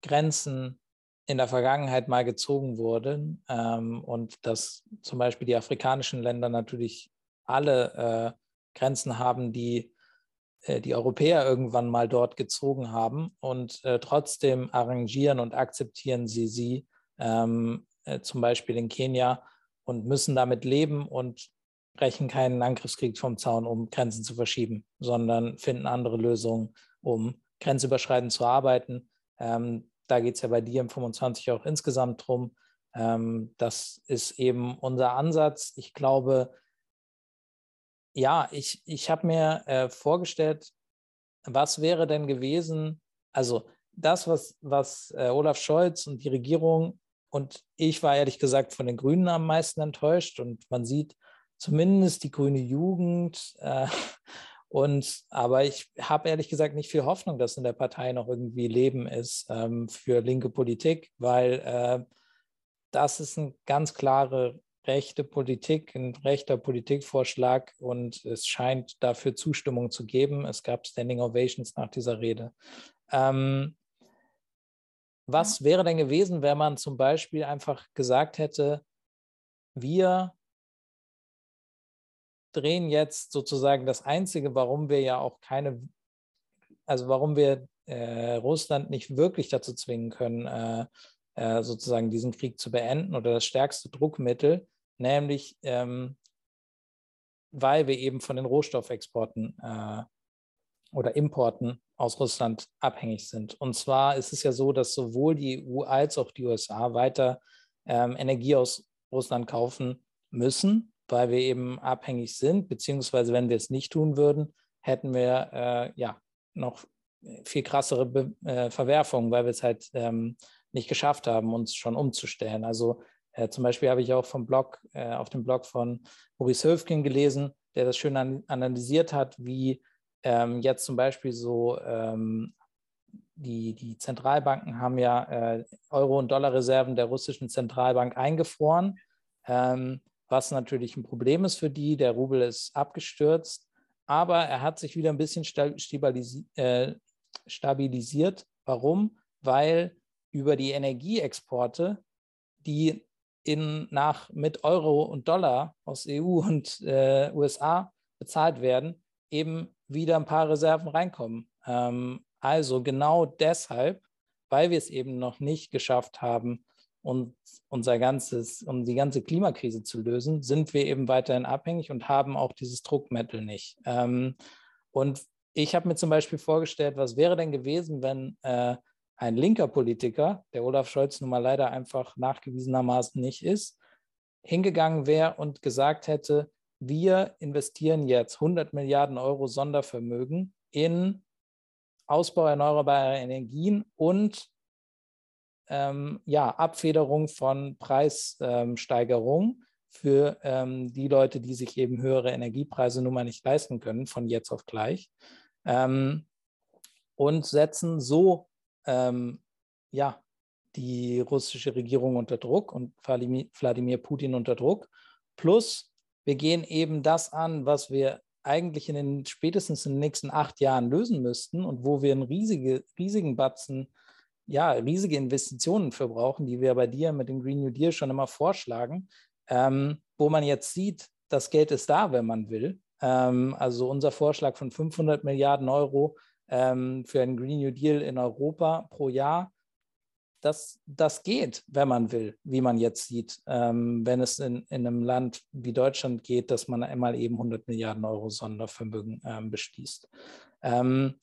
Grenzen in der Vergangenheit mal gezogen wurden ähm, und dass zum Beispiel die afrikanischen Länder natürlich alle äh, Grenzen haben, die äh, die Europäer irgendwann mal dort gezogen haben und äh, trotzdem arrangieren und akzeptieren sie sie, ähm, äh, zum Beispiel in Kenia, und müssen damit leben und brechen keinen Angriffskrieg vom Zaun, um Grenzen zu verschieben, sondern finden andere Lösungen, um grenzüberschreitend zu arbeiten. Ähm, da geht es ja bei dir im 25 auch insgesamt drum. Ähm, das ist eben unser Ansatz. Ich glaube, ja, ich, ich habe mir äh, vorgestellt, was wäre denn gewesen, also das, was, was äh, Olaf Scholz und die Regierung und ich war ehrlich gesagt von den Grünen am meisten enttäuscht und man sieht zumindest die grüne Jugend äh, und aber ich habe ehrlich gesagt nicht viel Hoffnung, dass in der Partei noch irgendwie Leben ist ähm, für linke Politik, weil äh, das ist eine ganz klare rechte Politik, ein rechter Politikvorschlag und es scheint dafür Zustimmung zu geben. Es gab Standing Ovations nach dieser Rede. Ähm, was wäre denn gewesen, wenn man zum Beispiel einfach gesagt hätte, wir drehen jetzt sozusagen das Einzige, warum wir ja auch keine, also warum wir äh, Russland nicht wirklich dazu zwingen können, äh, äh, sozusagen diesen Krieg zu beenden oder das stärkste Druckmittel, nämlich ähm, weil wir eben von den Rohstoffexporten äh, oder Importen aus Russland abhängig sind. Und zwar ist es ja so, dass sowohl die EU als auch die USA weiter ähm, Energie aus Russland kaufen müssen, weil wir eben abhängig sind, beziehungsweise wenn wir es nicht tun würden, hätten wir äh, ja noch viel krassere Be äh, Verwerfungen, weil wir es halt ähm, nicht geschafft haben, uns schon umzustellen. Also äh, zum Beispiel habe ich auch vom Blog, äh, auf dem Blog von Maurice Höfgen gelesen, der das schön an, analysiert hat, wie ähm, jetzt zum Beispiel so ähm, die, die Zentralbanken haben ja äh, Euro- und Dollarreserven der russischen Zentralbank eingefroren, ähm, was natürlich ein Problem ist für die. Der Rubel ist abgestürzt, aber er hat sich wieder ein bisschen äh, stabilisiert. Warum? Weil über die Energieexporte, die in, nach, mit Euro und Dollar aus EU und äh, USA bezahlt werden, eben wieder ein paar Reserven reinkommen. Ähm, also genau deshalb, weil wir es eben noch nicht geschafft haben, und unser ganzes, um die ganze Klimakrise zu lösen, sind wir eben weiterhin abhängig und haben auch dieses Druckmittel nicht. Ähm, und ich habe mir zum Beispiel vorgestellt, was wäre denn gewesen, wenn äh, ein linker Politiker, der Olaf Scholz nun mal leider einfach nachgewiesenermaßen nicht ist, hingegangen wäre und gesagt hätte, wir investieren jetzt 100 Milliarden Euro Sondervermögen in Ausbau erneuerbarer Energien und ähm, ja, Abfederung von Preissteigerungen für ähm, die Leute, die sich eben höhere Energiepreise nun mal nicht leisten können, von jetzt auf gleich. Ähm, und setzen so ähm, ja, die russische Regierung unter Druck und Wladimir Putin unter Druck. Plus, wir gehen eben das an, was wir eigentlich in den spätestens in den nächsten acht Jahren lösen müssten und wo wir einen riesige, riesigen Batzen, ja, riesige Investitionen für brauchen, die wir bei dir mit dem Green New Deal schon immer vorschlagen, ähm, wo man jetzt sieht, das Geld ist da, wenn man will. Ähm, also unser Vorschlag von 500 Milliarden Euro ähm, für einen Green New Deal in Europa pro Jahr. Das, das geht, wenn man will, wie man jetzt sieht, ähm, wenn es in, in einem Land wie Deutschland geht, dass man einmal eben 100 Milliarden Euro Sondervermögen ähm, beschließt. Ähm,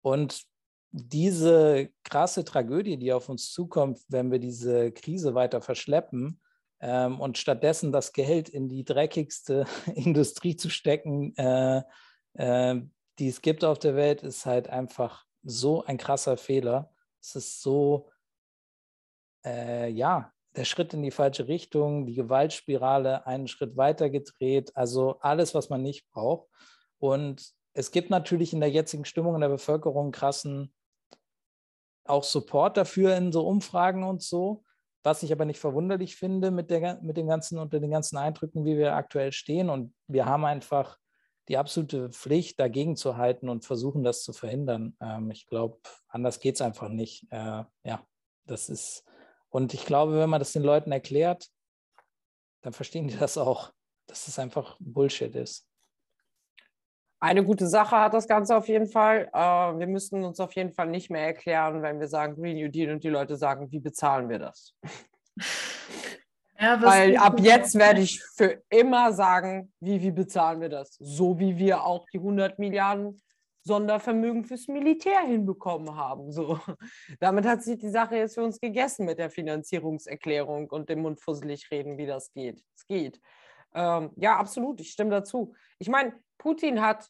und diese krasse Tragödie, die auf uns zukommt, wenn wir diese Krise weiter verschleppen ähm, und stattdessen das Geld in die dreckigste Industrie zu stecken, äh, äh, die es gibt auf der Welt, ist halt einfach so ein krasser Fehler. Es ist so, äh, ja, der Schritt in die falsche Richtung, die Gewaltspirale einen Schritt weiter gedreht, also alles, was man nicht braucht. Und es gibt natürlich in der jetzigen Stimmung in der Bevölkerung krassen auch Support dafür in so Umfragen und so, was ich aber nicht verwunderlich finde mit, der, mit dem ganzen, unter den ganzen Eindrücken, wie wir aktuell stehen. Und wir haben einfach die absolute Pflicht, dagegen zu halten und versuchen, das zu verhindern. Ähm, ich glaube, anders geht es einfach nicht. Äh, ja, das ist, und ich glaube, wenn man das den Leuten erklärt, dann verstehen die das auch, dass es einfach Bullshit ist. Eine gute Sache hat das Ganze auf jeden Fall. Äh, wir müssen uns auf jeden Fall nicht mehr erklären, wenn wir sagen Green New Deal und die Leute sagen, wie bezahlen wir das? Ja, Weil ab jetzt werde ich für immer sagen, wie, wie bezahlen wir das? So wie wir auch die 100 Milliarden Sondervermögen fürs Militär hinbekommen haben. So. Damit hat sich die Sache jetzt für uns gegessen mit der Finanzierungserklärung und dem mundfusselig reden, wie das geht. Es geht. Ähm, ja, absolut, ich stimme dazu. Ich meine, Putin hat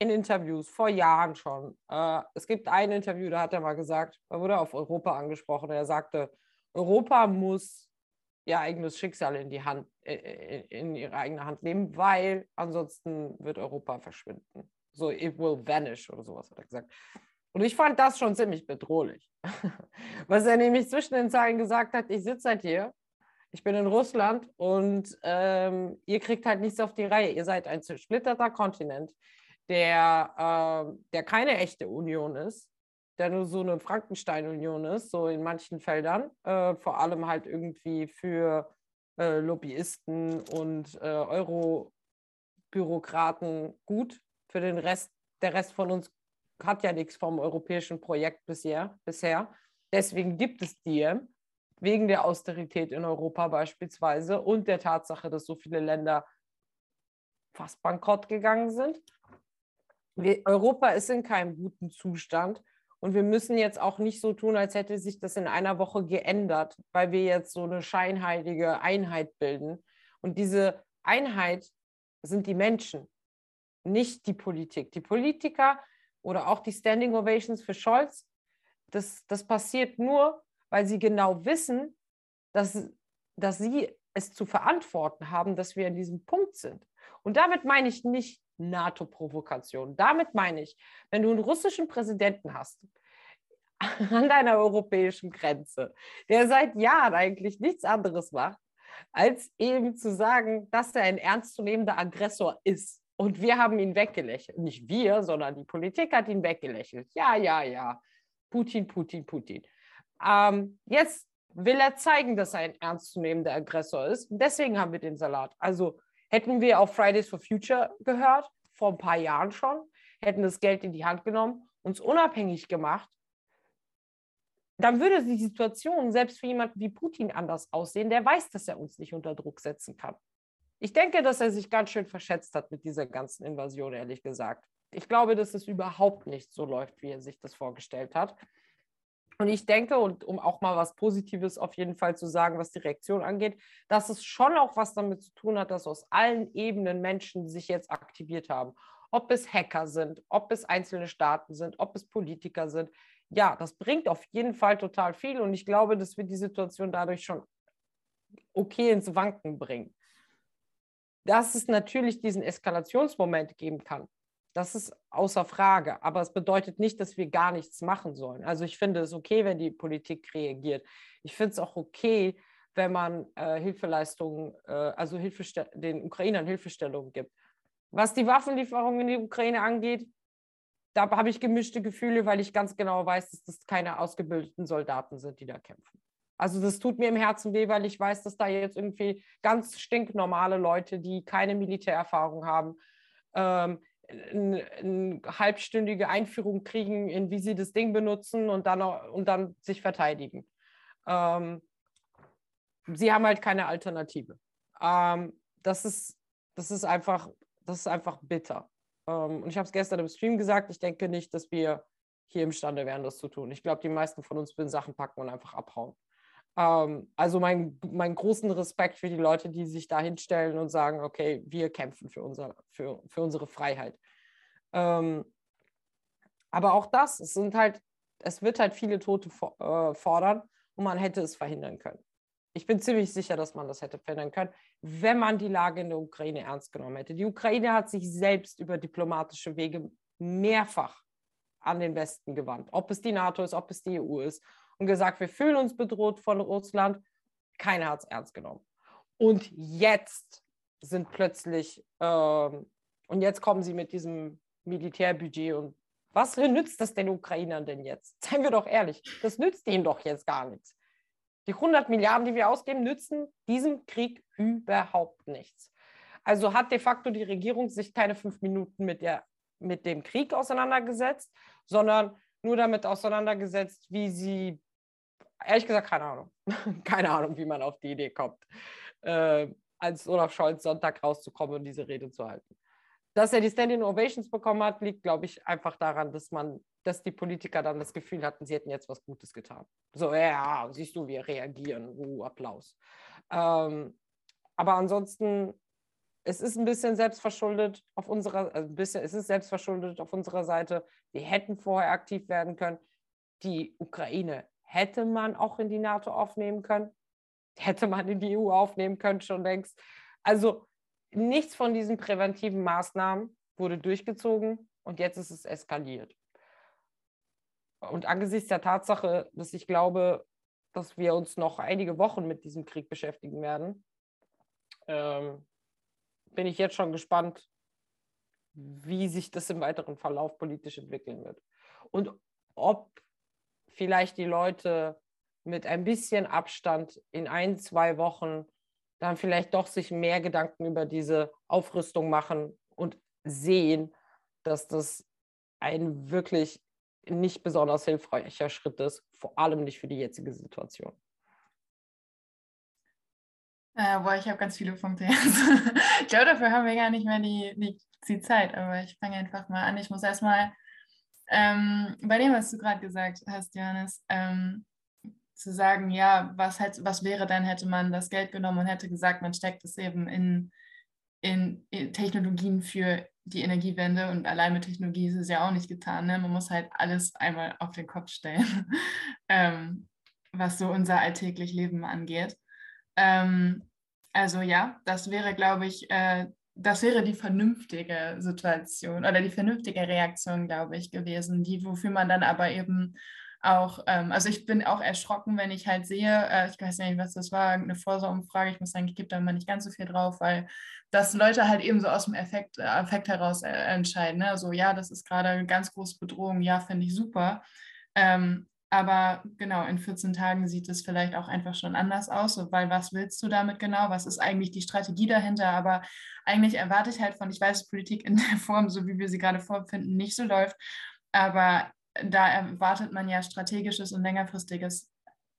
in Interviews vor Jahren schon, äh, es gibt ein Interview, da hat er mal gesagt, da wurde auf Europa angesprochen, er sagte, Europa muss ihr eigenes Schicksal in die Hand, äh, äh, in ihre eigene Hand nehmen, weil ansonsten wird Europa verschwinden. So, it will vanish oder sowas hat er gesagt. Und ich fand das schon ziemlich bedrohlich. Was er nämlich zwischen den Zeilen gesagt hat, ich sitze halt hier, ich bin in Russland und ähm, ihr kriegt halt nichts auf die Reihe. Ihr seid ein zersplitterter Kontinent, der, äh, der keine echte Union ist der nur so eine Frankenstein-Union ist, so in manchen Feldern, äh, vor allem halt irgendwie für äh, Lobbyisten und äh, Euro-Bürokraten gut. Für den Rest, der Rest von uns hat ja nichts vom europäischen Projekt bisher. bisher. Deswegen gibt es die, wegen der Austerität in Europa beispielsweise und der Tatsache, dass so viele Länder fast bankrott gegangen sind. Wir, Europa ist in keinem guten Zustand und wir müssen jetzt auch nicht so tun, als hätte sich das in einer Woche geändert, weil wir jetzt so eine scheinheilige Einheit bilden. Und diese Einheit sind die Menschen, nicht die Politik. Die Politiker oder auch die Standing Ovations für Scholz, das, das passiert nur, weil sie genau wissen, dass, dass sie es zu verantworten haben, dass wir an diesem Punkt sind. Und damit meine ich nicht NATO-Provokation. Damit meine ich, wenn du einen russischen Präsidenten hast, an deiner europäischen Grenze, der seit Jahren eigentlich nichts anderes macht, als eben zu sagen, dass er ein ernstzunehmender Aggressor ist. Und wir haben ihn weggelächelt. Nicht wir, sondern die Politik hat ihn weggelächelt. Ja, ja, ja. Putin, Putin, Putin. Ähm, jetzt will er zeigen, dass er ein ernstzunehmender Aggressor ist. Deswegen haben wir den Salat. Also hätten wir auf Fridays for Future gehört, vor ein paar Jahren schon, hätten das Geld in die Hand genommen, uns unabhängig gemacht, dann würde die Situation selbst für jemanden wie Putin anders aussehen, der weiß, dass er uns nicht unter Druck setzen kann. Ich denke, dass er sich ganz schön verschätzt hat mit dieser ganzen Invasion, ehrlich gesagt. Ich glaube, dass es überhaupt nicht so läuft, wie er sich das vorgestellt hat. Und ich denke, und um auch mal was Positives auf jeden Fall zu sagen, was die Reaktion angeht, dass es schon auch was damit zu tun hat, dass aus allen Ebenen Menschen sich jetzt aktiviert haben. Ob es Hacker sind, ob es einzelne Staaten sind, ob es Politiker sind. Ja, das bringt auf jeden Fall total viel und ich glaube, dass wir die Situation dadurch schon okay ins Wanken bringen. Dass es natürlich diesen Eskalationsmoment geben kann, das ist außer Frage. Aber es bedeutet nicht, dass wir gar nichts machen sollen. Also ich finde es okay, wenn die Politik reagiert. Ich finde es auch okay, wenn man äh, Hilfeleistungen, äh, also Hilfeste den Ukrainern Hilfestellungen gibt. Was die Waffenlieferungen in die Ukraine angeht, da habe ich gemischte Gefühle, weil ich ganz genau weiß, dass das keine ausgebildeten Soldaten sind, die da kämpfen. Also das tut mir im Herzen weh, weil ich weiß, dass da jetzt irgendwie ganz stinknormale Leute, die keine Militärerfahrung haben, ähm, eine halbstündige Einführung kriegen, in wie sie das Ding benutzen und dann, und dann sich verteidigen. Ähm, sie haben halt keine Alternative. Ähm, das, ist, das, ist einfach, das ist einfach bitter. Ähm, und ich habe es gestern im Stream gesagt, ich denke nicht, dass wir hier imstande wären, das zu tun. Ich glaube, die meisten von uns würden Sachen packen und einfach abhauen. Ähm, also mein, mein großen Respekt für die Leute, die sich da hinstellen und sagen, okay, wir kämpfen für, unser, für, für unsere Freiheit. Ähm, aber auch das, es sind halt, es wird halt viele Tote äh, fordern und man hätte es verhindern können. Ich bin ziemlich sicher, dass man das hätte verhindern können, wenn man die Lage in der Ukraine ernst genommen hätte. Die Ukraine hat sich selbst über diplomatische Wege mehrfach an den Westen gewandt. Ob es die NATO ist, ob es die EU ist. Und gesagt, wir fühlen uns bedroht von Russland. Keiner hat es ernst genommen. Und jetzt sind plötzlich, ähm, und jetzt kommen sie mit diesem Militärbudget und was nützt das den Ukrainern denn jetzt? Seien wir doch ehrlich, das nützt ihnen doch jetzt gar nichts. Die 100 Milliarden, die wir ausgeben, nützen diesem Krieg überhaupt nichts. Also hat de facto die Regierung sich keine fünf Minuten mit, der, mit dem Krieg auseinandergesetzt, sondern nur damit auseinandergesetzt, wie sie, ehrlich gesagt, keine Ahnung, keine Ahnung, wie man auf die Idee kommt, äh, als Olaf Scholz Sonntag rauszukommen und diese Rede zu halten. Dass er die Standing Ovations bekommen hat, liegt, glaube ich, einfach daran, dass man, dass die Politiker dann das Gefühl hatten, sie hätten jetzt was Gutes getan. So, ja, siehst du, wir reagieren, uh, Applaus. Ähm, aber ansonsten, es ist ein bisschen selbstverschuldet auf unserer, also ein bisschen, es ist selbstverschuldet auf unserer Seite. Wir hätten vorher aktiv werden können. Die Ukraine hätte man auch in die NATO aufnehmen können, hätte man in die EU aufnehmen können schon längst. Also nichts von diesen präventiven Maßnahmen wurde durchgezogen und jetzt ist es eskaliert. Und angesichts der Tatsache, dass ich glaube, dass wir uns noch einige Wochen mit diesem Krieg beschäftigen werden, ähm, bin ich jetzt schon gespannt, wie sich das im weiteren Verlauf politisch entwickeln wird. Und ob vielleicht die Leute mit ein bisschen Abstand in ein, zwei Wochen dann vielleicht doch sich mehr Gedanken über diese Aufrüstung machen und sehen, dass das ein wirklich nicht besonders hilfreicher Schritt ist, vor allem nicht für die jetzige Situation. Äh, boah, ich habe ganz viele Punkte jetzt. ich glaube, dafür haben wir gar nicht mehr die, die, die Zeit, aber ich fange einfach mal an. Ich muss erstmal ähm, bei dem, was du gerade gesagt hast, Johannes, ähm, zu sagen, ja, was, halt, was wäre dann, hätte man das Geld genommen und hätte gesagt, man steckt es eben in, in, in Technologien für die Energiewende und allein mit Technologie ist es ja auch nicht getan. Ne? Man muss halt alles einmal auf den Kopf stellen, ähm, was so unser alltäglich Leben angeht. Ähm, also ja, das wäre, glaube ich, äh, das wäre die vernünftige Situation oder die vernünftige Reaktion, glaube ich, gewesen, die, wofür man dann aber eben auch, ähm, also ich bin auch erschrocken, wenn ich halt sehe, äh, ich weiß nicht, was das war, eine Vorsorumfrage, ich muss sagen, ich gebe da immer nicht ganz so viel drauf, weil das Leute halt eben so aus dem Effekt, äh, Effekt heraus äh, entscheiden. Ne? So, ja, das ist gerade eine ganz große Bedrohung, ja, finde ich super. Ähm, aber genau, in 14 Tagen sieht es vielleicht auch einfach schon anders aus, weil was willst du damit genau? Was ist eigentlich die Strategie dahinter? Aber eigentlich erwarte ich halt von, ich weiß, Politik in der Form, so wie wir sie gerade vorfinden, nicht so läuft. Aber da erwartet man ja strategisches und längerfristiges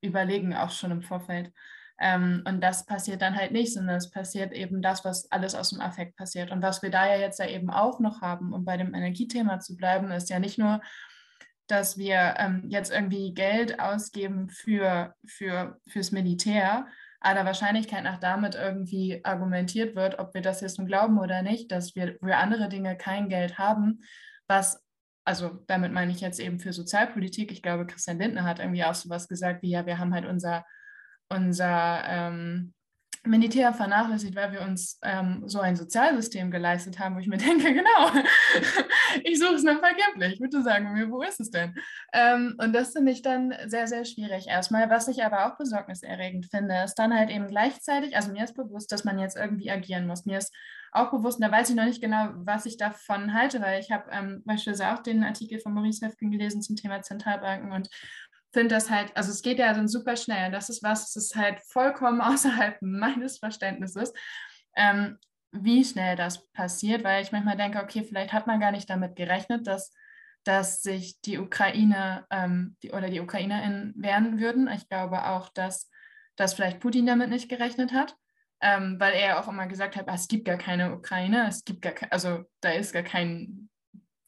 Überlegen auch schon im Vorfeld. Ähm, und das passiert dann halt nicht, sondern es passiert eben das, was alles aus dem Affekt passiert. Und was wir da ja jetzt ja eben auch noch haben, um bei dem Energiethema zu bleiben, ist ja nicht nur, dass wir ähm, jetzt irgendwie Geld ausgeben für, für, fürs Militär, aller Wahrscheinlichkeit nach damit irgendwie argumentiert wird, ob wir das jetzt nun glauben oder nicht, dass wir für andere Dinge kein Geld haben, was also damit meine ich jetzt eben für Sozialpolitik. Ich glaube, Christian Lindner hat irgendwie auch so was gesagt wie, ja, wir haben halt unser, unser ähm, Militär vernachlässigt, weil wir uns ähm, so ein Sozialsystem geleistet haben, wo ich mir denke, genau, ich suche es noch vergeblich. Bitte sagen mir, wo ist es denn? Ähm, und das finde ich dann sehr, sehr schwierig erstmal. Was ich aber auch besorgniserregend finde, ist dann halt eben gleichzeitig, also mir ist bewusst, dass man jetzt irgendwie agieren muss. Mir ist auch bewusst, und da weiß ich noch nicht genau, was ich davon halte, weil ich habe ähm, beispielsweise auch den Artikel von Maurice Höfgen gelesen zum Thema Zentralbanken und finde das halt, also es geht ja dann super schnell. Das ist was, das ist halt vollkommen außerhalb meines Verständnisses, ähm, wie schnell das passiert, weil ich manchmal denke, okay, vielleicht hat man gar nicht damit gerechnet, dass, dass sich die Ukraine ähm, die, oder die UkrainerInnen wehren würden. Ich glaube auch, dass, dass vielleicht Putin damit nicht gerechnet hat ähm, weil er auch immer gesagt hat, ah, es gibt gar keine Ukraine, es gibt gar also da ist gar kein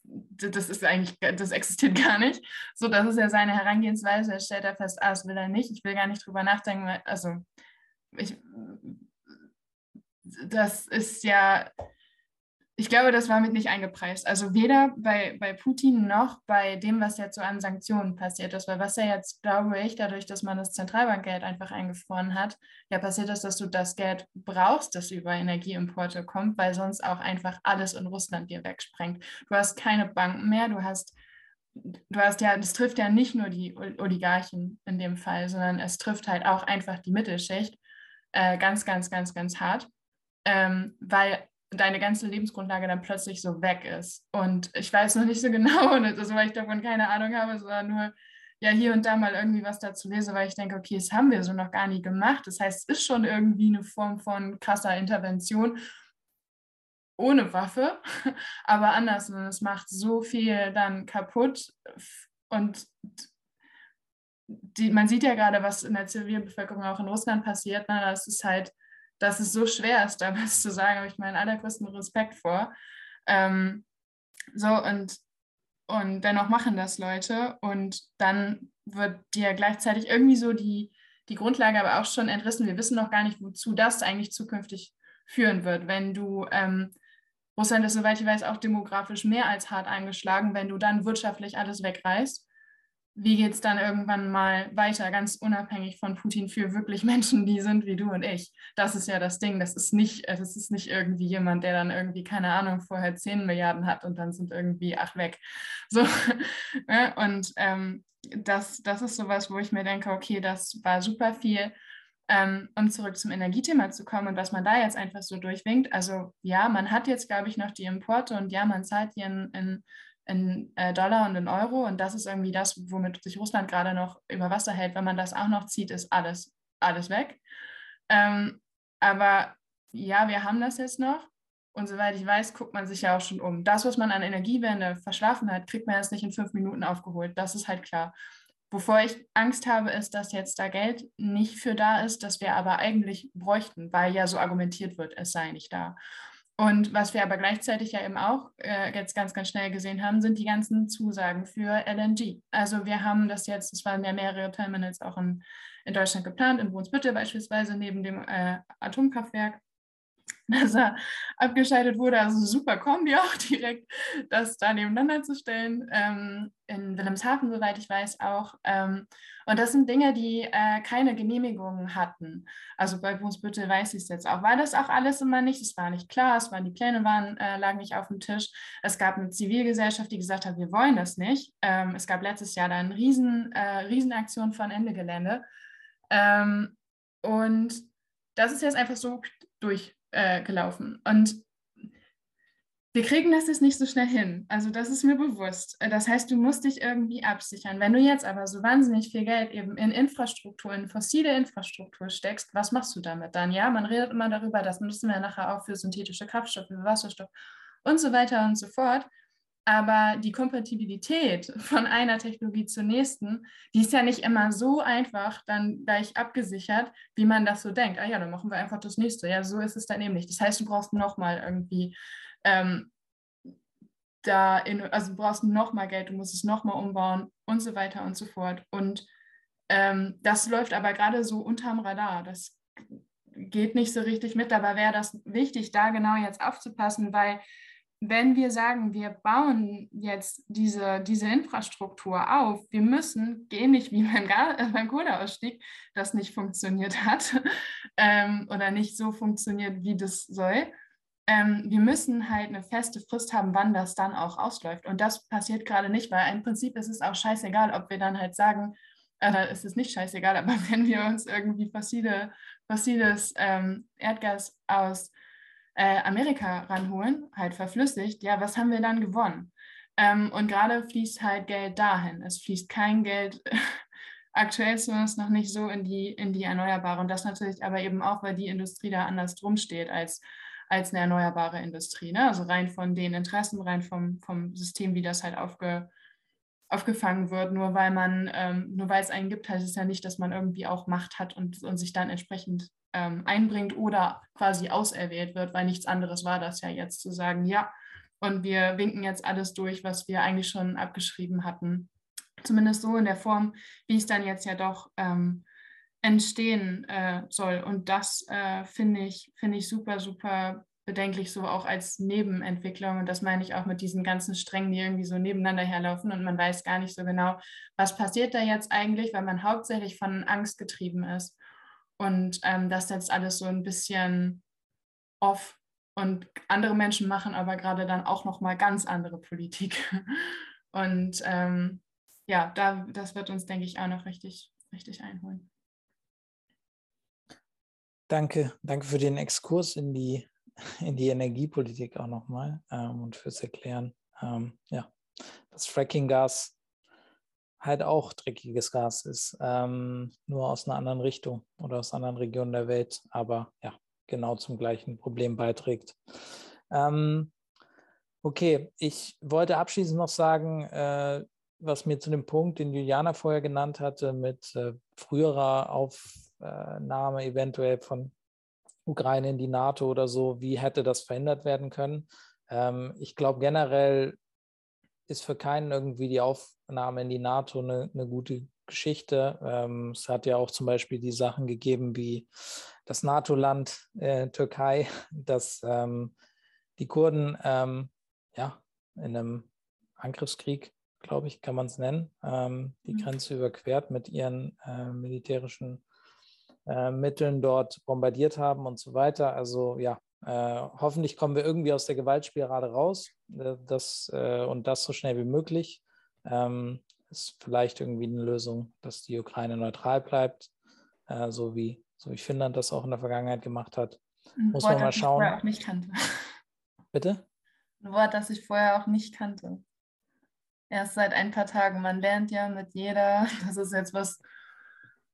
das ist eigentlich, das existiert gar nicht. So, das ist ja seine Herangehensweise. Er stellt da fest, ah, das will er nicht. Ich will gar nicht drüber nachdenken. Also, ich, das ist ja, ich glaube, das war mit nicht eingepreist. Also weder bei, bei Putin noch bei dem, was jetzt so an Sanktionen passiert ist. Weil was ja jetzt, glaube ich, dadurch, dass man das Zentralbankgeld einfach eingefroren hat, ja passiert ist, dass du das Geld brauchst, das über Energieimporte kommt, weil sonst auch einfach alles in Russland dir wegsprengt. Du hast keine Banken mehr, du hast, du hast ja, das trifft ja nicht nur die Oligarchen in dem Fall, sondern es trifft halt auch einfach die Mittelschicht äh, ganz, ganz, ganz, ganz hart. Ähm, weil deine ganze Lebensgrundlage dann plötzlich so weg ist. Und ich weiß noch nicht so genau, also weil ich davon keine Ahnung habe, sondern nur ja hier und da mal irgendwie was dazu lese, weil ich denke, okay, das haben wir so noch gar nie gemacht. Das heißt, es ist schon irgendwie eine Form von krasser Intervention ohne Waffe, aber anders. Und es macht so viel dann kaputt. Und die, man sieht ja gerade, was in der Zivilbevölkerung auch in Russland passiert. Ne? Das ist halt dass es so schwer ist, da was zu sagen, habe ich meinen allergrößten Respekt vor. Ähm, so und, und dennoch machen das Leute und dann wird dir gleichzeitig irgendwie so die, die Grundlage aber auch schon entrissen. Wir wissen noch gar nicht, wozu das eigentlich zukünftig führen wird. Wenn du, ähm, Russland ist, soweit ich weiß, auch demografisch mehr als hart angeschlagen, wenn du dann wirtschaftlich alles wegreißt wie geht es dann irgendwann mal weiter, ganz unabhängig von Putin für wirklich Menschen, die sind wie du und ich. Das ist ja das Ding. Das ist nicht, das ist nicht irgendwie jemand, der dann irgendwie, keine Ahnung, vorher 10 Milliarden hat und dann sind irgendwie acht weg. So. und ähm, das, das ist sowas, wo ich mir denke, okay, das war super viel. Ähm, um zurück zum Energiethema zu kommen und was man da jetzt einfach so durchwinkt. Also ja, man hat jetzt, glaube ich, noch die Importe und ja, man zahlt die in, in in äh, Dollar und in Euro. Und das ist irgendwie das, womit sich Russland gerade noch über Wasser hält. Wenn man das auch noch zieht, ist alles, alles weg. Ähm, aber ja, wir haben das jetzt noch. Und soweit ich weiß, guckt man sich ja auch schon um. Das, was man an Energiewende verschlafen hat, kriegt man jetzt nicht in fünf Minuten aufgeholt. Das ist halt klar. Wovor ich Angst habe, ist, dass jetzt da Geld nicht für da ist, das wir aber eigentlich bräuchten, weil ja so argumentiert wird, es sei nicht da. Und was wir aber gleichzeitig ja eben auch äh, jetzt ganz, ganz schnell gesehen haben, sind die ganzen Zusagen für LNG. Also wir haben das jetzt, es waren ja mehrere Terminals auch in, in Deutschland geplant, in Brunsbüttel beispielsweise neben dem äh, Atomkraftwerk dass er abgeschaltet wurde. Also super Kombi auch direkt, das da nebeneinander zu stellen. Ähm, in Wilhelmshaven, soweit ich weiß, auch. Ähm, und das sind Dinge, die äh, keine Genehmigungen hatten. Also bei Brunsbüttel weiß ich es jetzt auch. War das auch alles immer nicht? Es war nicht klar, es waren die Pläne waren, äh, lagen nicht auf dem Tisch. Es gab eine Zivilgesellschaft, die gesagt hat, wir wollen das nicht. Ähm, es gab letztes Jahr da eine Riesen, äh, Riesenaktion von Ende Gelände. Ähm, und das ist jetzt einfach so durch äh, gelaufen. Und wir kriegen das jetzt nicht so schnell hin. Also das ist mir bewusst. Das heißt, du musst dich irgendwie absichern. Wenn du jetzt aber so wahnsinnig viel Geld eben in Infrastruktur, in fossile Infrastruktur steckst, was machst du damit dann? Ja, man redet immer darüber, das nutzen wir nachher auch für synthetische Kraftstoffe, für Wasserstoff und so weiter und so fort. Aber die Kompatibilität von einer Technologie zur nächsten, die ist ja nicht immer so einfach dann gleich abgesichert, wie man das so denkt. Ah ja, dann machen wir einfach das nächste. Ja, so ist es dann eben nicht. Das heißt, du brauchst nochmal irgendwie ähm, da, in, also du brauchst nochmal Geld, du musst es nochmal umbauen und so weiter und so fort. Und ähm, das läuft aber gerade so unterm Radar. Das geht nicht so richtig mit. Dabei wäre das wichtig, da genau jetzt aufzupassen, weil wenn wir sagen, wir bauen jetzt diese, diese Infrastruktur auf, wir müssen, ähnlich wie beim, beim Kohleausstieg, das nicht funktioniert hat ähm, oder nicht so funktioniert, wie das soll, ähm, wir müssen halt eine feste Frist haben, wann das dann auch ausläuft. Und das passiert gerade nicht, weil im Prinzip ist es auch scheißegal, ob wir dann halt sagen, äh, es ist nicht scheißegal, aber wenn wir uns irgendwie fossile, fossiles ähm, Erdgas aus äh, Amerika ranholen, halt verflüssigt, ja, was haben wir dann gewonnen? Ähm, und gerade fließt halt Geld dahin. Es fließt kein Geld aktuell zumindest noch nicht so in die, in die Erneuerbare. Und das natürlich aber eben auch, weil die Industrie da anders drum steht als, als eine erneuerbare Industrie. Ne? Also rein von den Interessen, rein vom, vom System, wie das halt aufge, aufgefangen wird. Nur weil man, ähm, nur weil es einen gibt, heißt es ja nicht, dass man irgendwie auch Macht hat und, und sich dann entsprechend ähm, einbringt oder quasi auserwählt wird, weil nichts anderes war das ja jetzt zu sagen, ja, und wir winken jetzt alles durch, was wir eigentlich schon abgeschrieben hatten. Zumindest so in der Form, wie es dann jetzt ja doch ähm, entstehen äh, soll. Und das äh, finde ich, find ich super, super bedenklich, so auch als Nebenentwicklung. Und das meine ich auch mit diesen ganzen Strängen, die irgendwie so nebeneinander herlaufen und man weiß gar nicht so genau, was passiert da jetzt eigentlich, weil man hauptsächlich von Angst getrieben ist. Und ähm, das setzt alles so ein bisschen off. Und andere Menschen machen aber gerade dann auch nochmal ganz andere Politik. Und ähm, ja, da, das wird uns, denke ich, auch noch richtig, richtig einholen. Danke, danke für den Exkurs in die, in die Energiepolitik auch nochmal ähm, und fürs Erklären. Ähm, ja, das Fracking-Gas halt auch dreckiges Gas ist, ähm, nur aus einer anderen Richtung oder aus anderen Regionen der Welt, aber ja, genau zum gleichen Problem beiträgt. Ähm, okay, ich wollte abschließend noch sagen, äh, was mir zu dem Punkt, den Juliana vorher genannt hatte, mit äh, früherer Aufnahme eventuell von Ukraine in die NATO oder so, wie hätte das verhindert werden können? Ähm, ich glaube generell ist für keinen irgendwie die Aufnahme in die NATO eine, eine gute Geschichte. Ähm, es hat ja auch zum Beispiel die Sachen gegeben wie das NATO-Land äh, Türkei, das ähm, die Kurden ähm, ja in einem Angriffskrieg glaube ich, kann man es nennen, ähm, die mhm. Grenze überquert mit ihren äh, militärischen äh, Mitteln dort bombardiert haben und so weiter. Also ja, äh, hoffentlich kommen wir irgendwie aus der Gewaltspirale raus äh, das, äh, und das so schnell wie möglich. Ähm, ist vielleicht irgendwie eine Lösung, dass die Ukraine neutral bleibt, so, wie, so wie Finnland das auch in der Vergangenheit gemacht hat. Muss Wort, man mal schauen. Ich vorher auch nicht kannte. Bitte? Ein Wort, das ich vorher auch nicht kannte erst seit ein paar Tagen. Man lernt ja mit jeder, das ist jetzt was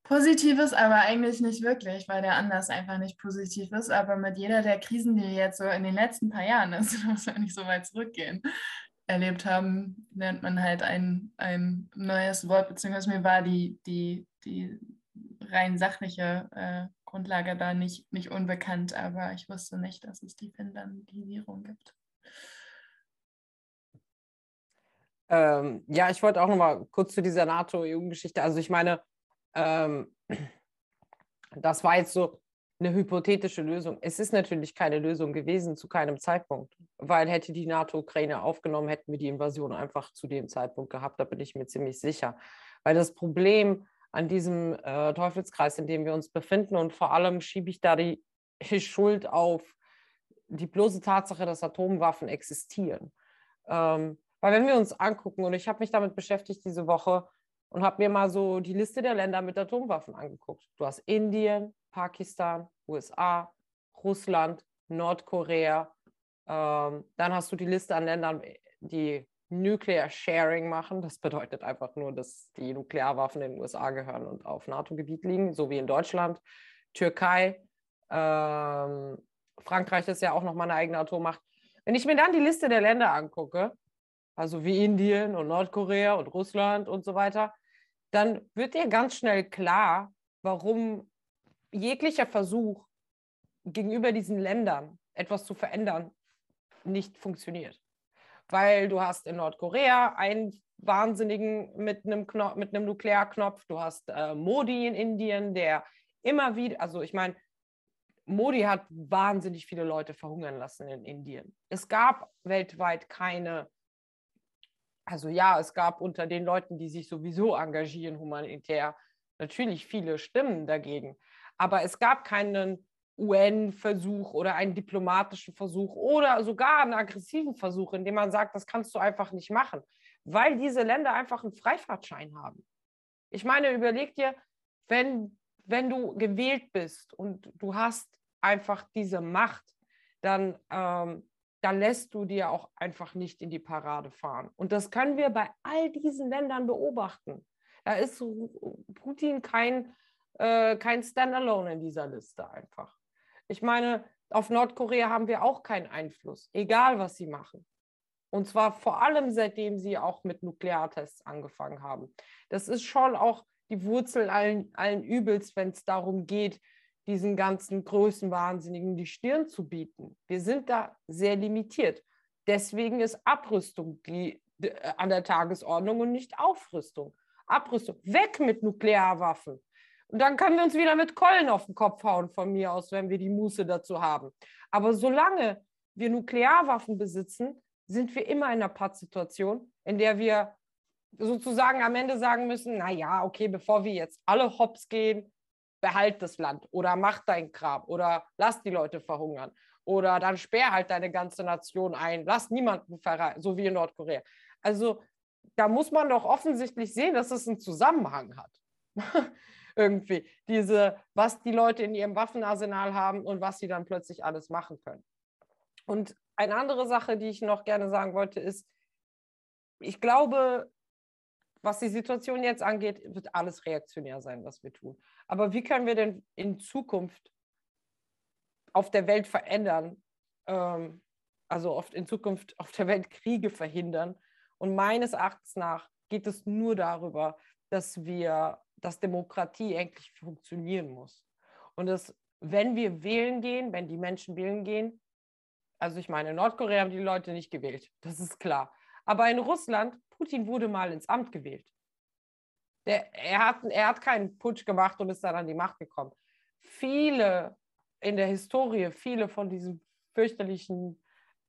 Positives, aber eigentlich nicht wirklich, weil der Anlass einfach nicht positiv ist. Aber mit jeder der Krisen, die jetzt so in den letzten paar Jahren, das muss ja nicht so weit zurückgehen, erlebt haben, lernt man halt ein, ein neues Wort, beziehungsweise mir war die, die, die rein sachliche äh, Grundlage da nicht, nicht unbekannt, aber ich wusste nicht, dass es die Finnlandisierung gibt. Ähm, ja, ich wollte auch noch mal kurz zu dieser NATO-EU-Geschichte. Also ich meine, ähm, das war jetzt so eine hypothetische Lösung. Es ist natürlich keine Lösung gewesen zu keinem Zeitpunkt, weil hätte die NATO Ukraine aufgenommen, hätten wir die Invasion einfach zu dem Zeitpunkt gehabt. Da bin ich mir ziemlich sicher. Weil das Problem an diesem äh, Teufelskreis, in dem wir uns befinden, und vor allem schiebe ich da die Schuld auf die bloße Tatsache, dass Atomwaffen existieren. Ähm, weil wenn wir uns angucken, und ich habe mich damit beschäftigt diese Woche und habe mir mal so die Liste der Länder mit Atomwaffen angeguckt. Du hast Indien, Pakistan, USA, Russland, Nordkorea. Ähm, dann hast du die Liste an Ländern, die Nuclear Sharing machen. Das bedeutet einfach nur, dass die Nuklearwaffen in den USA gehören und auf NATO-Gebiet liegen, so wie in Deutschland. Türkei, ähm, Frankreich ist ja auch noch mal eine eigene Atommacht. Wenn ich mir dann die Liste der Länder angucke, also wie Indien und Nordkorea und Russland und so weiter, dann wird dir ganz schnell klar, warum jeglicher Versuch gegenüber diesen Ländern etwas zu verändern nicht funktioniert. Weil du hast in Nordkorea einen Wahnsinnigen mit einem, Knopf, mit einem Nuklearknopf, du hast äh, Modi in Indien, der immer wieder, also ich meine, Modi hat wahnsinnig viele Leute verhungern lassen in Indien. Es gab weltweit keine also ja, es gab unter den Leuten, die sich sowieso engagieren humanitär, natürlich viele Stimmen dagegen. Aber es gab keinen UN-Versuch oder einen diplomatischen Versuch oder sogar einen aggressiven Versuch, in dem man sagt, das kannst du einfach nicht machen, weil diese Länder einfach einen Freifahrtschein haben. Ich meine, überleg dir, wenn, wenn du gewählt bist und du hast einfach diese Macht, dann ähm, dann lässt du dir auch einfach nicht in die Parade fahren. Und das können wir bei all diesen Ländern beobachten. Da ist Putin kein, äh, kein Standalone in dieser Liste einfach. Ich meine, auf Nordkorea haben wir auch keinen Einfluss, egal was sie machen. Und zwar vor allem seitdem sie auch mit Nukleartests angefangen haben. Das ist schon auch die Wurzel allen, allen Übels, wenn es darum geht, diesen ganzen Größenwahnsinnigen die Stirn zu bieten. Wir sind da sehr limitiert. deswegen ist Abrüstung die, die, äh, an der Tagesordnung und nicht Aufrüstung. Abrüstung. Weg mit Nuklearwaffen. Und dann können wir uns wieder mit Keulen auf den Kopf hauen, von mir aus, wenn wir die Muße dazu haben. Aber solange wir Nuklearwaffen besitzen, sind wir immer in einer Pattsituation, in der wir sozusagen am Ende sagen müssen, na ja, okay, bevor wir jetzt alle hops gehen, behalt das Land oder mach dein Grab oder lass die Leute verhungern oder dann sperr halt deine ganze Nation ein, lass niemanden verreisen, so wie in Nordkorea. Also da muss man doch offensichtlich sehen, dass es einen Zusammenhang hat. Irgendwie diese, was die Leute in ihrem Waffenarsenal haben und was sie dann plötzlich alles machen können. Und eine andere Sache, die ich noch gerne sagen wollte, ist, ich glaube, was die Situation jetzt angeht, wird alles reaktionär sein, was wir tun. Aber wie können wir denn in Zukunft auf der Welt verändern, ähm, also oft in Zukunft auf der Welt Kriege verhindern? Und meines Erachtens nach geht es nur darüber, dass wir, dass Demokratie eigentlich funktionieren muss. Und dass, wenn wir wählen gehen, wenn die Menschen wählen gehen, also ich meine, in Nordkorea haben die Leute nicht gewählt, das ist klar. Aber in Russland, Putin wurde mal ins Amt gewählt. Der, er, hat, er hat keinen Putsch gemacht und ist dann an die Macht gekommen. Viele in der Historie, viele von diesen fürchterlichen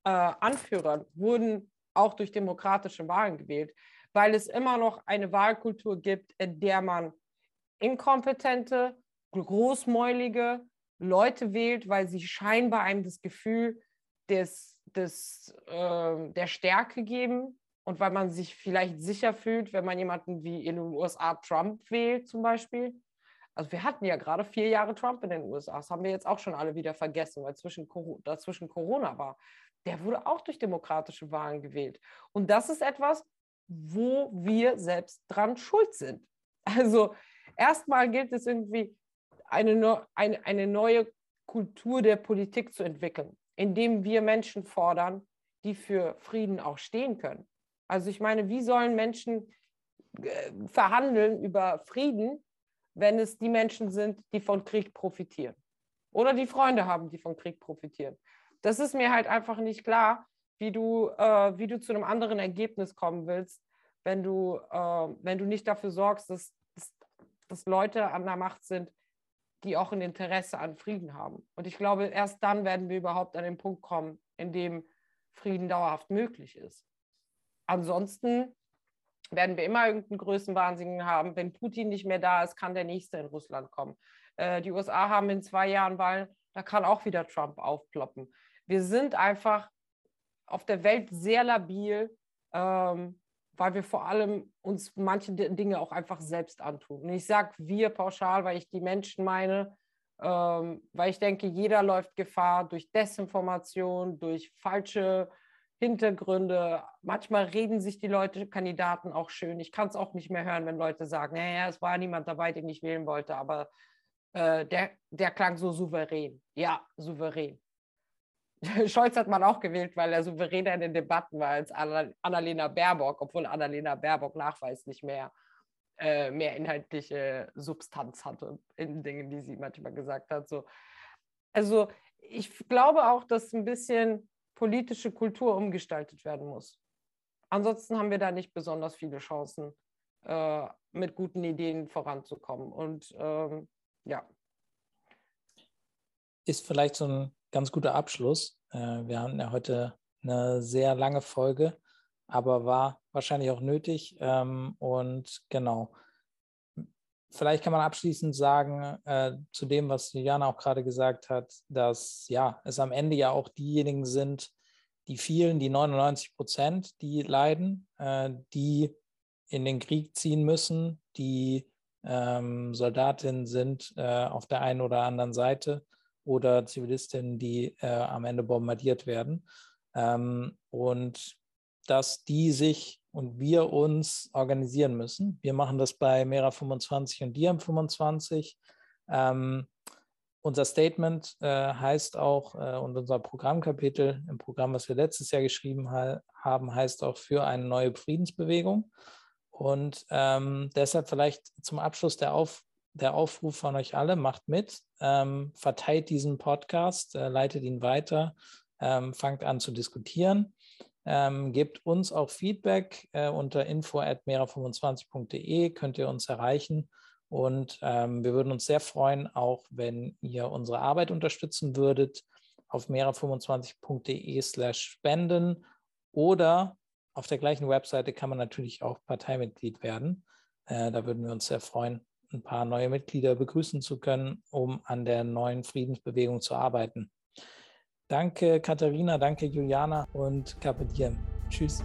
äh, Anführern wurden auch durch demokratische Wahlen gewählt, weil es immer noch eine Wahlkultur gibt, in der man inkompetente, großmäulige Leute wählt, weil sie scheinbar einem das Gefühl des, des, äh, der Stärke geben und weil man sich vielleicht sicher fühlt, wenn man jemanden wie in den USA Trump wählt zum Beispiel. Also wir hatten ja gerade vier Jahre Trump in den USA. Das haben wir jetzt auch schon alle wieder vergessen, weil zwischen, dazwischen Corona war. Der wurde auch durch demokratische Wahlen gewählt. Und das ist etwas, wo wir selbst dran schuld sind. Also erstmal gilt es irgendwie, eine, eine, eine neue Kultur der Politik zu entwickeln, indem wir Menschen fordern, die für Frieden auch stehen können. Also ich meine, wie sollen Menschen äh, verhandeln über Frieden, wenn es die Menschen sind, die von Krieg profitieren? Oder die Freunde haben, die von Krieg profitieren? Das ist mir halt einfach nicht klar, wie du, äh, wie du zu einem anderen Ergebnis kommen willst, wenn du, äh, wenn du nicht dafür sorgst, dass, dass, dass Leute an der Macht sind, die auch ein Interesse an Frieden haben. Und ich glaube, erst dann werden wir überhaupt an den Punkt kommen, in dem Frieden dauerhaft möglich ist ansonsten werden wir immer irgendeinen Größenwahnsinnigen haben. Wenn Putin nicht mehr da ist, kann der nächste in Russland kommen. Äh, die USA haben in zwei Jahren Wahlen, da kann auch wieder Trump aufploppen. Wir sind einfach auf der Welt sehr labil, ähm, weil wir vor allem uns manche Dinge auch einfach selbst antun. Und ich sage wir pauschal, weil ich die Menschen meine, ähm, weil ich denke, jeder läuft Gefahr durch Desinformation, durch falsche Hintergründe. Manchmal reden sich die Leute, Kandidaten auch schön. Ich kann es auch nicht mehr hören, wenn Leute sagen, naja, es war niemand dabei, den ich wählen wollte, aber äh, der, der klang so souverän. Ja, souverän. Scholz hat man auch gewählt, weil er souveräner in den Debatten war als Annalena Baerbock, obwohl Annalena Baerbock nachweislich mehr, äh, mehr inhaltliche Substanz hatte in Dingen, die sie manchmal gesagt hat. So. Also ich glaube auch, dass ein bisschen politische Kultur umgestaltet werden muss. Ansonsten haben wir da nicht besonders viele Chancen, äh, mit guten Ideen voranzukommen. Und ähm, ja. Ist vielleicht so ein ganz guter Abschluss. Äh, wir haben ja heute eine sehr lange Folge, aber war wahrscheinlich auch nötig. Ähm, und genau, vielleicht kann man abschließend sagen, äh, zu dem, was Juliana auch gerade gesagt hat, dass ja, es am Ende ja auch diejenigen sind, die vielen, die 99 Prozent, die leiden, äh, die in den Krieg ziehen müssen, die ähm, Soldatinnen sind äh, auf der einen oder anderen Seite oder Zivilistinnen, die äh, am Ende bombardiert werden. Ähm, und dass die sich und wir uns organisieren müssen. Wir machen das bei Mera 25 und Diam 25. Ähm, unser Statement äh, heißt auch äh, und unser Programmkapitel im Programm, was wir letztes Jahr geschrieben ha haben, heißt auch für eine neue Friedensbewegung. Und ähm, deshalb vielleicht zum Abschluss der, Auf der Aufruf von euch alle, macht mit, ähm, verteilt diesen Podcast, äh, leitet ihn weiter, ähm, fangt an zu diskutieren. Ähm, gebt uns auch Feedback äh, unter info.mera25.de, könnt ihr uns erreichen. Und ähm, wir würden uns sehr freuen, auch wenn ihr unsere Arbeit unterstützen würdet auf mera25.de slash spenden oder auf der gleichen Webseite kann man natürlich auch Parteimitglied werden. Äh, da würden wir uns sehr freuen, ein paar neue Mitglieder begrüßen zu können, um an der neuen Friedensbewegung zu arbeiten. Danke Katharina, danke Juliana und Carpe. Tschüss.